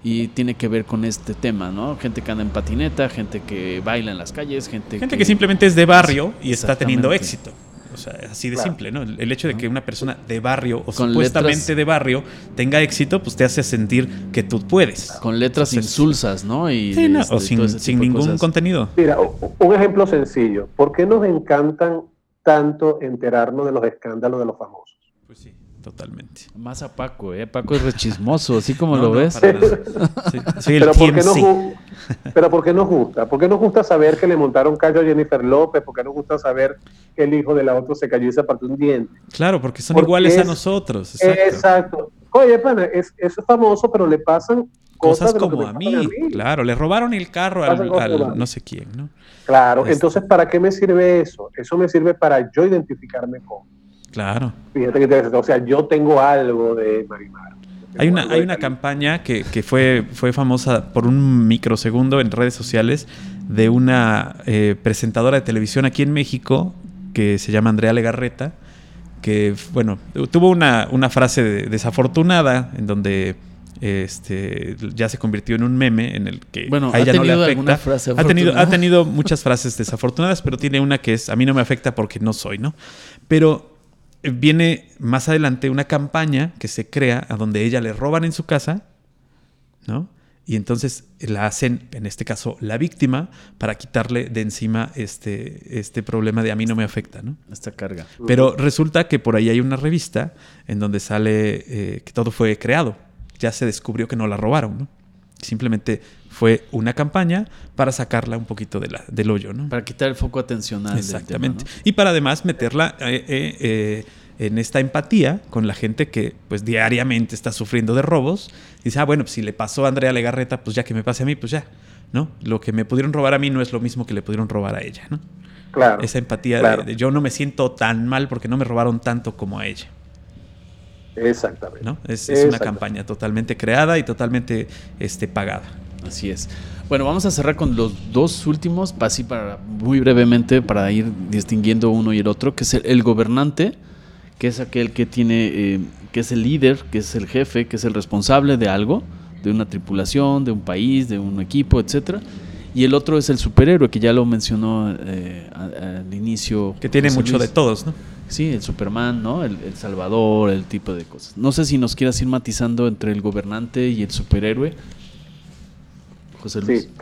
y tiene que ver con este tema, ¿no? Gente que anda en patineta, gente que baila en las calles, gente, Gente que simplemente es de barrio y está teniendo éxito. O sea, así de Claro. simple, ¿no? El, el hecho de que una persona de barrio o Con supuestamente letras- de barrio tenga éxito, pues te hace sentir que tú puedes. Con letras Entonces, insulsas, ¿no? Y, Sí, no, este, o sin, sin ningún cosas. contenido. Mira, un ejemplo sencillo. ¿Por qué nos encantan tanto enterarnos de los escándalos de los famosos? Pues sí, totalmente. Más a Paco, ¿eh? Paco es rechismoso, así como (laughs) No, lo no, ves. Sí, soy el Pero ¿por, qué gu- pero ¿por qué nos gusta? ¿Por qué nos gusta saber que le montaron callo a Jennifer López? ¿Por qué nos gusta saber que el hijo de la otra se cayó y se partió un diente? Claro, porque son Porque iguales a nosotros. Exacto. Exacto. Oye, pana, es, es famoso, pero le pasan cosas, Cosas de lo que como a mí. Claro, le robaron el carro al, no sé quién, ¿no? Claro, Este. entonces, ¿para qué me sirve eso? Eso me sirve para yo identificarme con. Claro. Fíjate que interesante. O sea, yo tengo algo de Marimar. Hay una, hay una campaña que, que fue, fue famosa por un microsegundo en redes sociales de una eh, presentadora de televisión aquí en México que se llama Andrea Legarreta, que, bueno, tuvo una, una frase de- desafortunada en donde este, ya se convirtió en un meme en el que Bueno, a ha ella no le tenido afecta. frase ha, tenido, ha tenido muchas frases desafortunadas, pero tiene una que es, a mí no me afecta porque no soy, ¿no? Pero viene más adelante una campaña que se crea a donde ella le roban en su casa, ¿no? Y entonces la hacen, en este caso, la víctima para quitarle de encima este, este problema de a mí no me afecta, ¿no? Esta carga. Pero resulta que por ahí hay una revista en donde sale eh, que todo fue creado. Ya se descubrió que no la robaron, ¿no? Simplemente fue una campaña para sacarla un poquito de la, del hoyo, ¿no? Para quitar el foco atencional. del Exactamente. Y para además meterla eh, eh, eh, en esta empatía con la gente que pues diariamente está sufriendo de robos. Y dice, ah, bueno, pues si le pasó a Andrea Legarreta, pues ya que me pase a mí, pues ya, ¿no? Lo que me pudieron robar a mí no es lo mismo que le pudieron robar a ella, ¿no? Claro. Esa empatía de- claro. de, yo no me siento tan mal porque no me robaron tanto como a ella. Exactamente. ¿no? Es, es una campaña totalmente creada y totalmente este, pagada. Así es. Bueno, vamos a cerrar con los dos últimos, así para muy brevemente, para ir distinguiendo uno y el otro, que es el, el gobernante, que es aquel que tiene, eh, que es el líder, que es el jefe, que es el responsable de algo, de una tripulación, de un país, de un equipo, etcétera. Y el otro es el superhéroe, que ya lo mencionó eh, al inicio. Que tiene José mucho Luis. de todos, ¿no? Sí, el Superman, ¿no? El, el Salvador, el tipo de cosas. No sé si nos quieras ir matizando entre el gobernante y el superhéroe. José Luis. Sí,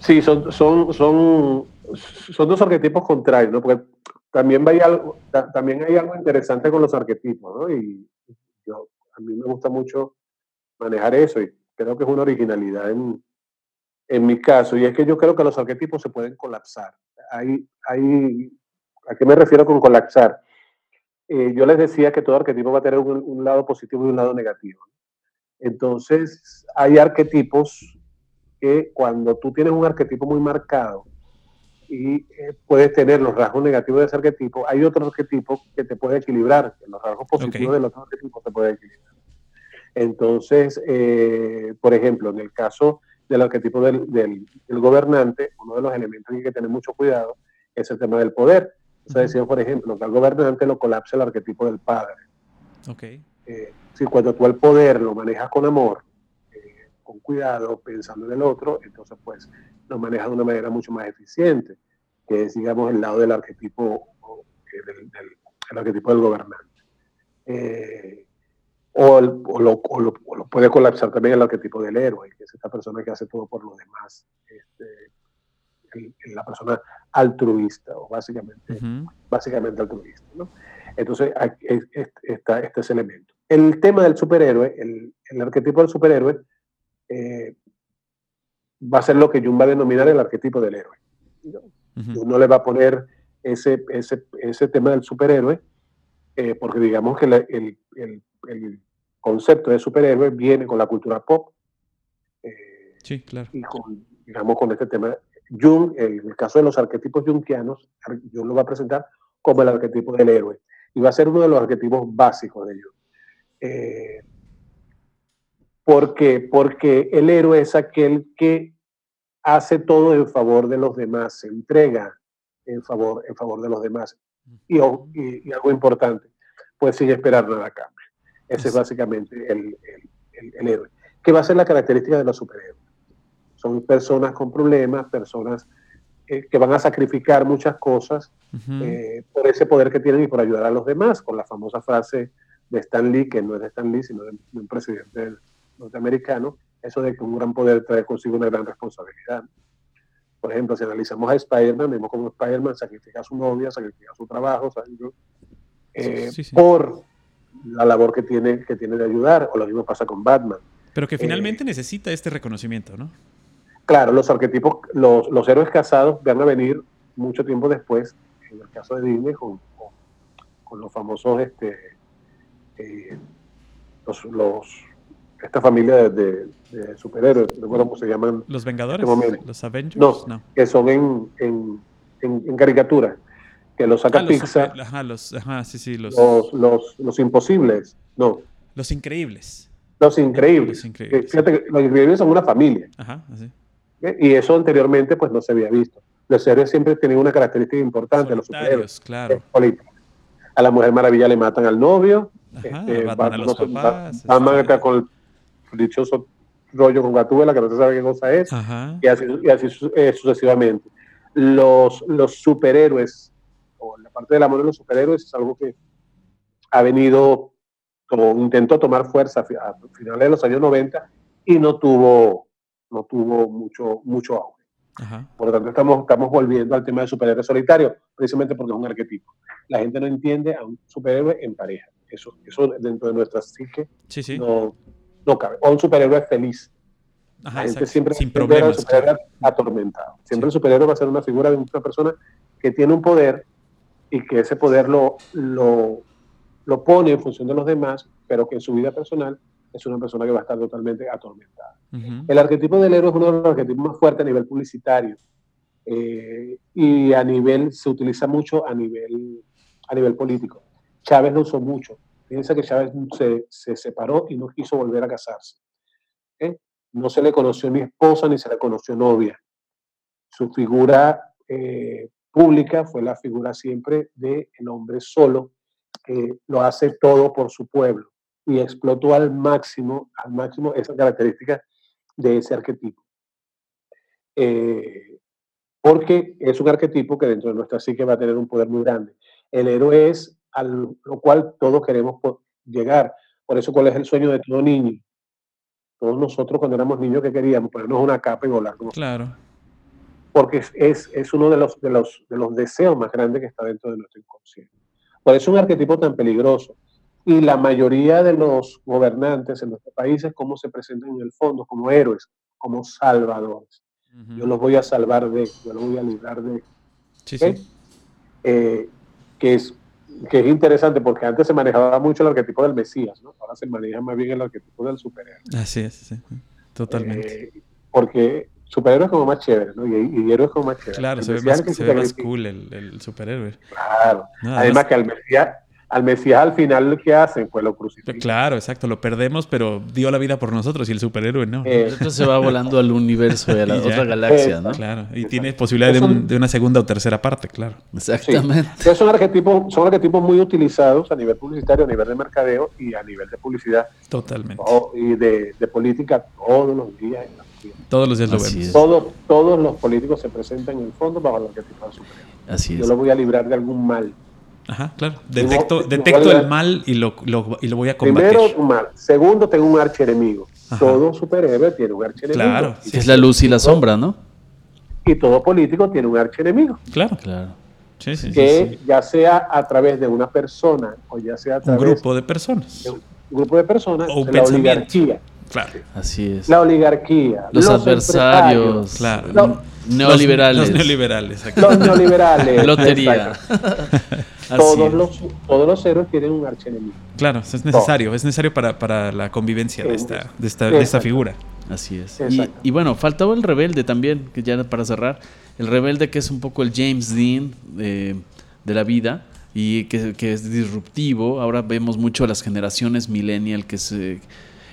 sí son, son, son, son dos arquetipos contrarios, ¿no? Porque también hay algo, ta- también hay algo interesante con los arquetipos, ¿no? Y yo, a mí me gusta mucho manejar eso y creo que es una originalidad en, en mi caso, y es que yo creo que los arquetipos se pueden colapsar. Hay, hay, ¿A qué me refiero con colapsar? Eh, yo les decía que todo arquetipo va a tener un, un lado positivo y un lado negativo. Entonces, hay arquetipos que cuando tú tienes un arquetipo muy marcado y eh, puedes tener los rasgos negativos de ese arquetipo, hay otro arquetipo que te puede equilibrar, que los rasgos positivos Ok. del otro arquetipo te pueden equilibrar. Entonces, eh, por ejemplo, en el caso del arquetipo del, del- del gobernante, uno de los elementos que hay que tener mucho cuidado es el tema del poder. O sea, Ujú. decía, por ejemplo, que al gobernante lo colapsa el arquetipo del padre. Ok. Eh, si cuando tú el poder lo manejas con amor, con cuidado, pensando en el otro, entonces pues lo manejas de una manera mucho más eficiente, que es, digamos, el lado del arquetipo, eh, del, del- el arquetipo del gobernante. Eh, o, el- o lo, o lo- o lo puede colapsar también el arquetipo del héroe, que es esta persona que hace todo por los demás, este, el- la persona altruista, o básicamente Ujú. básicamente altruista. ¿no? Entonces, aquí es- es- está este elemento. El tema del superhéroe, el, el arquetipo del superhéroe, eh, va a ser lo que Jung va a denominar el arquetipo del héroe. ¿no? Uno le va a poner ese, ese, ese tema del superhéroe, eh, porque digamos que la- el, el- el concepto de superhéroe viene con la cultura pop. eh, Sí, claro. y con, digamos, con este tema. Jung, en el caso de los arquetipos jungianos, Jung lo va a presentar como el arquetipo del héroe. Y va a ser uno de los arquetipos básicos de Jung. Eh, ¿Por qué? Porque el héroe es aquel que hace todo en favor de los demás, se entrega en favor, en favor de los demás. Y, o- y- y algo importante, pues sin esperar nada a cambio. Ese es básicamente el, el- el- el héroe. ¿Qué va a ser la característica de los superhéroes? Son personas con problemas, personas eh, que van a sacrificar muchas cosas eh, por ese poder que tienen y por ayudar a los demás, con la famosa frase de Stan Lee, que no es de Stan Lee, sino de, de un presidente norteamericano, eso de que un gran poder trae consigo una gran responsabilidad. Por ejemplo, si analizamos a Spider-Man, vemos como Spider-Man sacrifica a su novia, sacrifica su trabajo, eh, Sí, sí. por la labor que tiene, que tiene de ayudar, o lo mismo pasa con Batman. Pero que eh, finalmente necesita este reconocimiento, ¿no? Claro, los arquetipos, los, los héroes casados van a venir mucho tiempo después, en el caso de Disney, con, con, con los famosos, este, eh, los, los- esta familia de, superhéroes, no recuerdo cómo se llaman, Los Vengadores, Este momento. los Avengers, No. que son en, en, en- en caricatura, que los saca Ah, los Pixar, super- ajá, los, ajá, sí, sí, los, los, los, los imposibles, no, los increíbles. los increíbles. Los Increíbles. Eh, Fíjate que los increíbles son una familia. Ajá, así. ¿eh? Y eso anteriormente pues no se había visto. Los héroes siempre tenían una característica importante, los superhéroes. Claro. A la Mujer Maravilla le matan al novio. Ajá, este, a los no papás. Este, está con, dichoso rollo con Gatúbela, que no se sabe qué cosa es, y así, y así eh, sucesivamente. Los, los superhéroes, o la parte del amor de los superhéroes, es algo que ha venido, como intentó tomar fuerza a finales de los años 90 y no tuvo, no tuvo mucho, mucho auge. Por lo tanto, estamos, estamos volviendo al tema del superhéroe solitario, precisamente porque es un arquetipo. La gente no entiende a un superhéroe en pareja. Eso, eso dentro de nuestra psique No, no cabe. O un superhéroe feliz. la gente siempre Sin problemas, superhéroe atormentado. Siempre el superhéroe va a ser una figura de una persona que tiene un poder y que ese poder lo, lo, lo pone en función de los demás, pero que en su vida personal es una persona que va a estar totalmente atormentada. El arquetipo del héroe es uno de los arquetipos más fuertes a nivel publicitario eh, y a nivel, se utiliza mucho a nivel, a nivel político. Chávez lo usó mucho. Fíjense que Chávez se, se separó y no quiso volver a casarse. No se le conoció ni esposa ni se le conoció novia. Su figura eh, pública fue la figura siempre del el hombre solo que lo hace todo por su pueblo y explotó al máximo, al máximo esa característica de ese arquetipo. Eh, porque es un arquetipo que dentro de nuestra psique va a tener un poder muy grande. El héroe es a lo cual todos queremos llegar. Por eso, ¿cuál es el sueño de todo niño? Todos nosotros cuando éramos niños que queríamos ponernos una capa y volar. claro. Porque es, es, uno de los, de, los, de los deseos más grandes que está dentro de nuestro inconsciente. Por eso es un arquetipo tan peligroso. Y la mayoría de los gobernantes en nuestros países, ¿cómo se presentan en el fondo? Como héroes, como salvadores. Yo los voy a salvar de, yo los voy a librar de. Sí, sí. Eh, que, es, que es interesante porque antes se manejaba mucho el arquetipo del Mesías, ¿no? Ahora se maneja más bien el arquetipo del superhéroe. Así es, sí, totalmente. Eh, porque superhéroe es como más chévere, ¿no? Y, y héroe es como más chévere. Claro, se ve más, se ve más cool el, el superhéroe. Claro. Además que al Mesías, al Mesías al final lo que hacen fue lo crucifican. Claro, exacto, lo perdemos, pero dio la vida por nosotros y el superhéroe no. Eh, se va volando al universo y a la (laughs) otra galaxia, ¿no? Claro, y tiene posibilidad de, una segunda o tercera parte, claro. Exactamente. Son, arquetipos, son arquetipos muy utilizados a nivel publicitario, a nivel de mercadeo y a nivel de publicidad. Totalmente. y de, política todos los días. Todos los días lo vemos. Todos, todos los políticos se presentan en el fondo bajo el arquetipo de superhéroe. Así es. Yo lo voy a librar de algún mal. Ajá, claro. Detecto, detecto el mal y lo, lo, y lo voy a combatir. Primero, un mal. Segundo, tengo un archienemigo. Todo superhéroe tiene un archienemigo. Claro. es la luz y la sombra, ¿no? Y todo político tiene un archienemigo. Claro. Claro. Sí, sí, que ya sea a través de una persona o ya sea a través un grupo de personas. De un grupo de personas. O un la oligarquía. Claro. Así es. La oligarquía. Los, adversarios. Claro. neoliberales. Los, neoliberales. Los neoliberales. (laughs) Lotería. (laughs) todos los, todos los héroes tienen un archienemigo. Claro, es necesario, es necesario para, para la convivencia de esta, de esta, de esta figura. Así es. Y, bueno, faltaba el rebelde también, que ya para cerrar, el rebelde que es un poco el James Dean de, de la vida y que, que, es disruptivo. Ahora vemos mucho a las generaciones millennial que se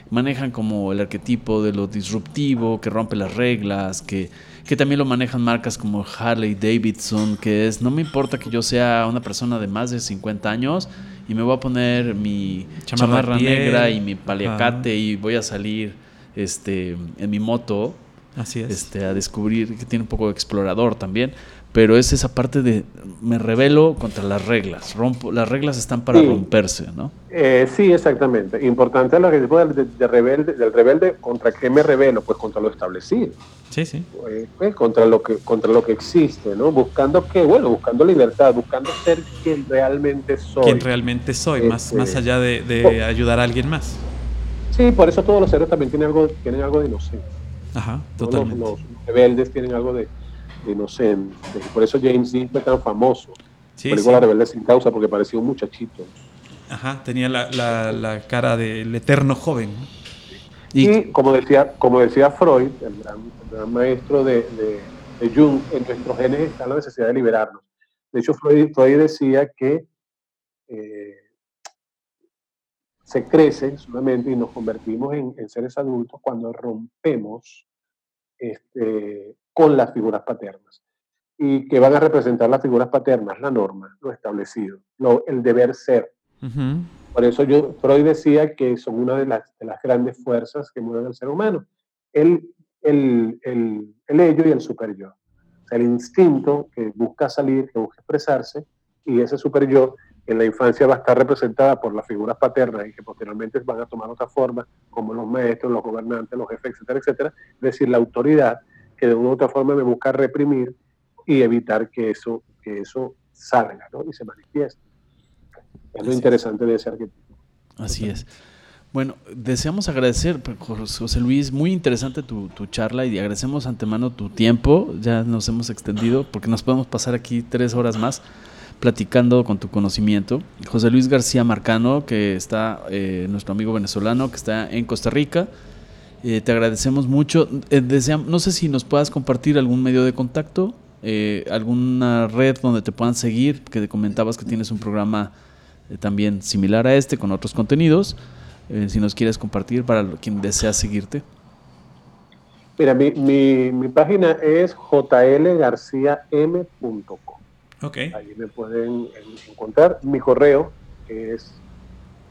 manejan como el arquetipo de lo disruptivo, que rompe las reglas, que que también lo manejan marcas como Harley Davidson, que es, no me importa que yo sea una persona de más de 50 años y me voy a poner mi chamarra, negra y mi paliacate y voy a salir este, en mi moto. Así es. Este, a descubrir que tiene un poco de explorador también pero es esa parte de me revelo contra las reglas, rompo, las reglas están para romperse, ¿no? Eh, sí, exactamente. Importante el arquetipo del, de, rebelde, del rebelde, ¿contra qué me revelo? Pues contra lo establecido. Sí, sí. Pues, pues, contra, lo que, contra lo que existe, ¿no? Buscando qué, bueno, buscando libertad, buscando ser quien realmente soy. Quien realmente soy, más, más este, allá de, ayudar a alguien más. Sí, por eso todos los héroes también tienen algo, tienen algo de inocencia. Ajá, totalmente. los rebeldes tienen algo de inocente. Por eso James Dean fue tan famoso. Sí, la Rebelde sin causa, porque parecía un muchachito. Ajá, tenía la, la, cara del eterno joven. Y, como, decía, como decía Freud, el gran, maestro de, de, Jung, en nuestros genes está la necesidad de liberarnos. De hecho, Freud, Freud decía que eh, se crece solamente y nos convertimos en, en seres adultos cuando rompemos este, con las figuras paternas. Y que van a representar las figuras paternas, la norma, lo establecido, lo, el deber ser. Por eso yo, Freud decía que son una de las, de las grandes fuerzas que mueven al ser humano. El, el, el, el ello y el super yo. O sea, el instinto que busca salir, que busca expresarse, y ese super yo en la infancia va a estar representada por las figuras paternas y que posteriormente van a tomar otra forma, como los maestros, los gobernantes, los jefes, etcétera, etcétera. Es decir, la autoridad que de una u otra forma me busca reprimir y evitar que eso, que eso salga ¿no? y se manifieste. Es lo interesante de ese arquetipo. Así es. Bueno, deseamos agradecer, José Luis, muy interesante tu, tu, charla y agradecemos antemano tu tiempo. Ya nos hemos extendido porque nos podemos pasar aquí tres horas más platicando con tu conocimiento. José Luis García Marcano, que está, eh, nuestro amigo venezolano, que está en Costa Rica. Eh, te agradecemos mucho. Eh, no sé si nos puedas compartir algún medio de contacto, alguna red donde te puedan seguir, que comentabas que tienes un programa también similar a este, con otros contenidos. si nos quieres compartir para quien desea seguirte. Mira, mi, mi, mi página es jlgarciam.com. Okay. Ahí me pueden encontrar. Mi correo es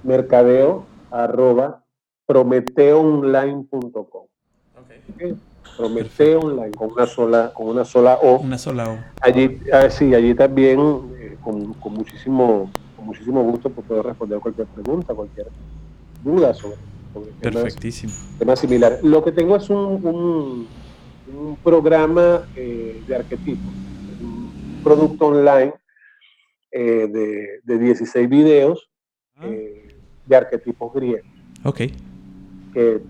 mercadeo arroba prometeonline.com. Okay. Prometeo Online con una sola con una sola O. Una sola O. Allí, ah, sí, allí también eh, con, con, muchísimo con muchísimo gusto pues, puedo responder cualquier pregunta, cualquier duda sobre, sobre Perfectísimo. Temas, similares. Lo que tengo es un, un, un programa eh, de arquetipos producto online eh, de, de, 16 videos ah. eh, de arquetipos griegos. Ok. Que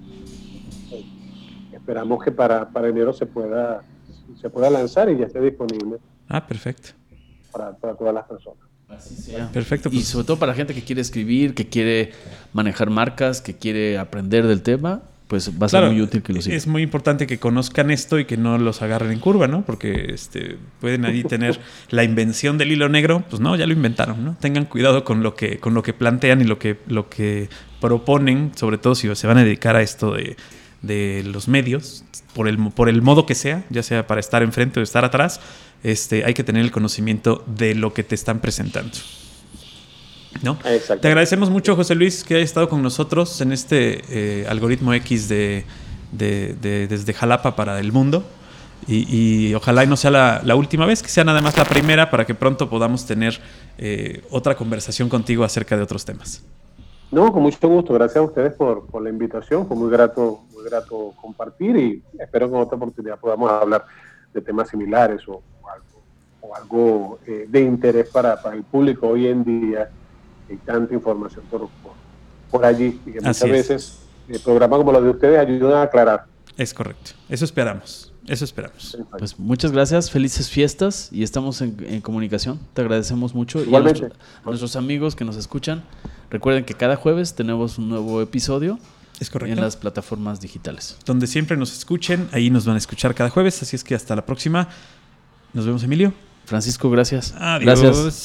eh, esperamos que para, para, enero se pueda, se pueda lanzar y ya esté disponible. Ah, perfecto. Para, para todas las personas. Así sea. Perfecto. Y pues. sobre todo para la gente que quiere escribir, que quiere manejar marcas, que quiere aprender del tema, pues va a ser muy útil que lo sigan. Es muy importante que conozcan esto y que no los agarren en curva, ¿no? Porque este, pueden ahí (laughs) tener la invención del hilo negro, pues no, ya lo inventaron, ¿no? Tengan cuidado con lo que, con lo que plantean y lo que, lo que proponen, sobre todo si se van a dedicar a esto de, de los medios, por el, por el modo que sea, ya sea para estar enfrente o estar atrás, este, hay que tener el conocimiento de lo que te están presentando. ¿No? Te agradecemos mucho, José Luis, que hayas estado con nosotros en este eh, algoritmo X de, desde Jalapa para el mundo. Y, ojalá y no sea la, última vez, que sea nada más la primera para que pronto podamos tener eh, otra conversación contigo acerca de otros temas. No, con mucho gusto. Gracias a ustedes por, la invitación. Fue muy grato, muy grato compartir y espero que en otra oportunidad podamos hablar de temas similares o, algo, eh, de interés para, para el público hoy en día hay tanta información por, por, allí y que muchas veces el programa como los de ustedes ayudan a aclarar. Es correcto. Eso esperamos. Eso esperamos. Pues muchas gracias, felices fiestas y estamos en, comunicación. Te agradecemos mucho. Igualmente. a, nuestros amigos que nos escuchan, recuerden que cada jueves tenemos un nuevo episodio. Es correcto. En las plataformas digitales. Donde siempre nos escuchen, ahí nos van a escuchar cada jueves. Así es que hasta la próxima. Nos vemos, Emilio. Francisco, gracias. Adiós. Gracias.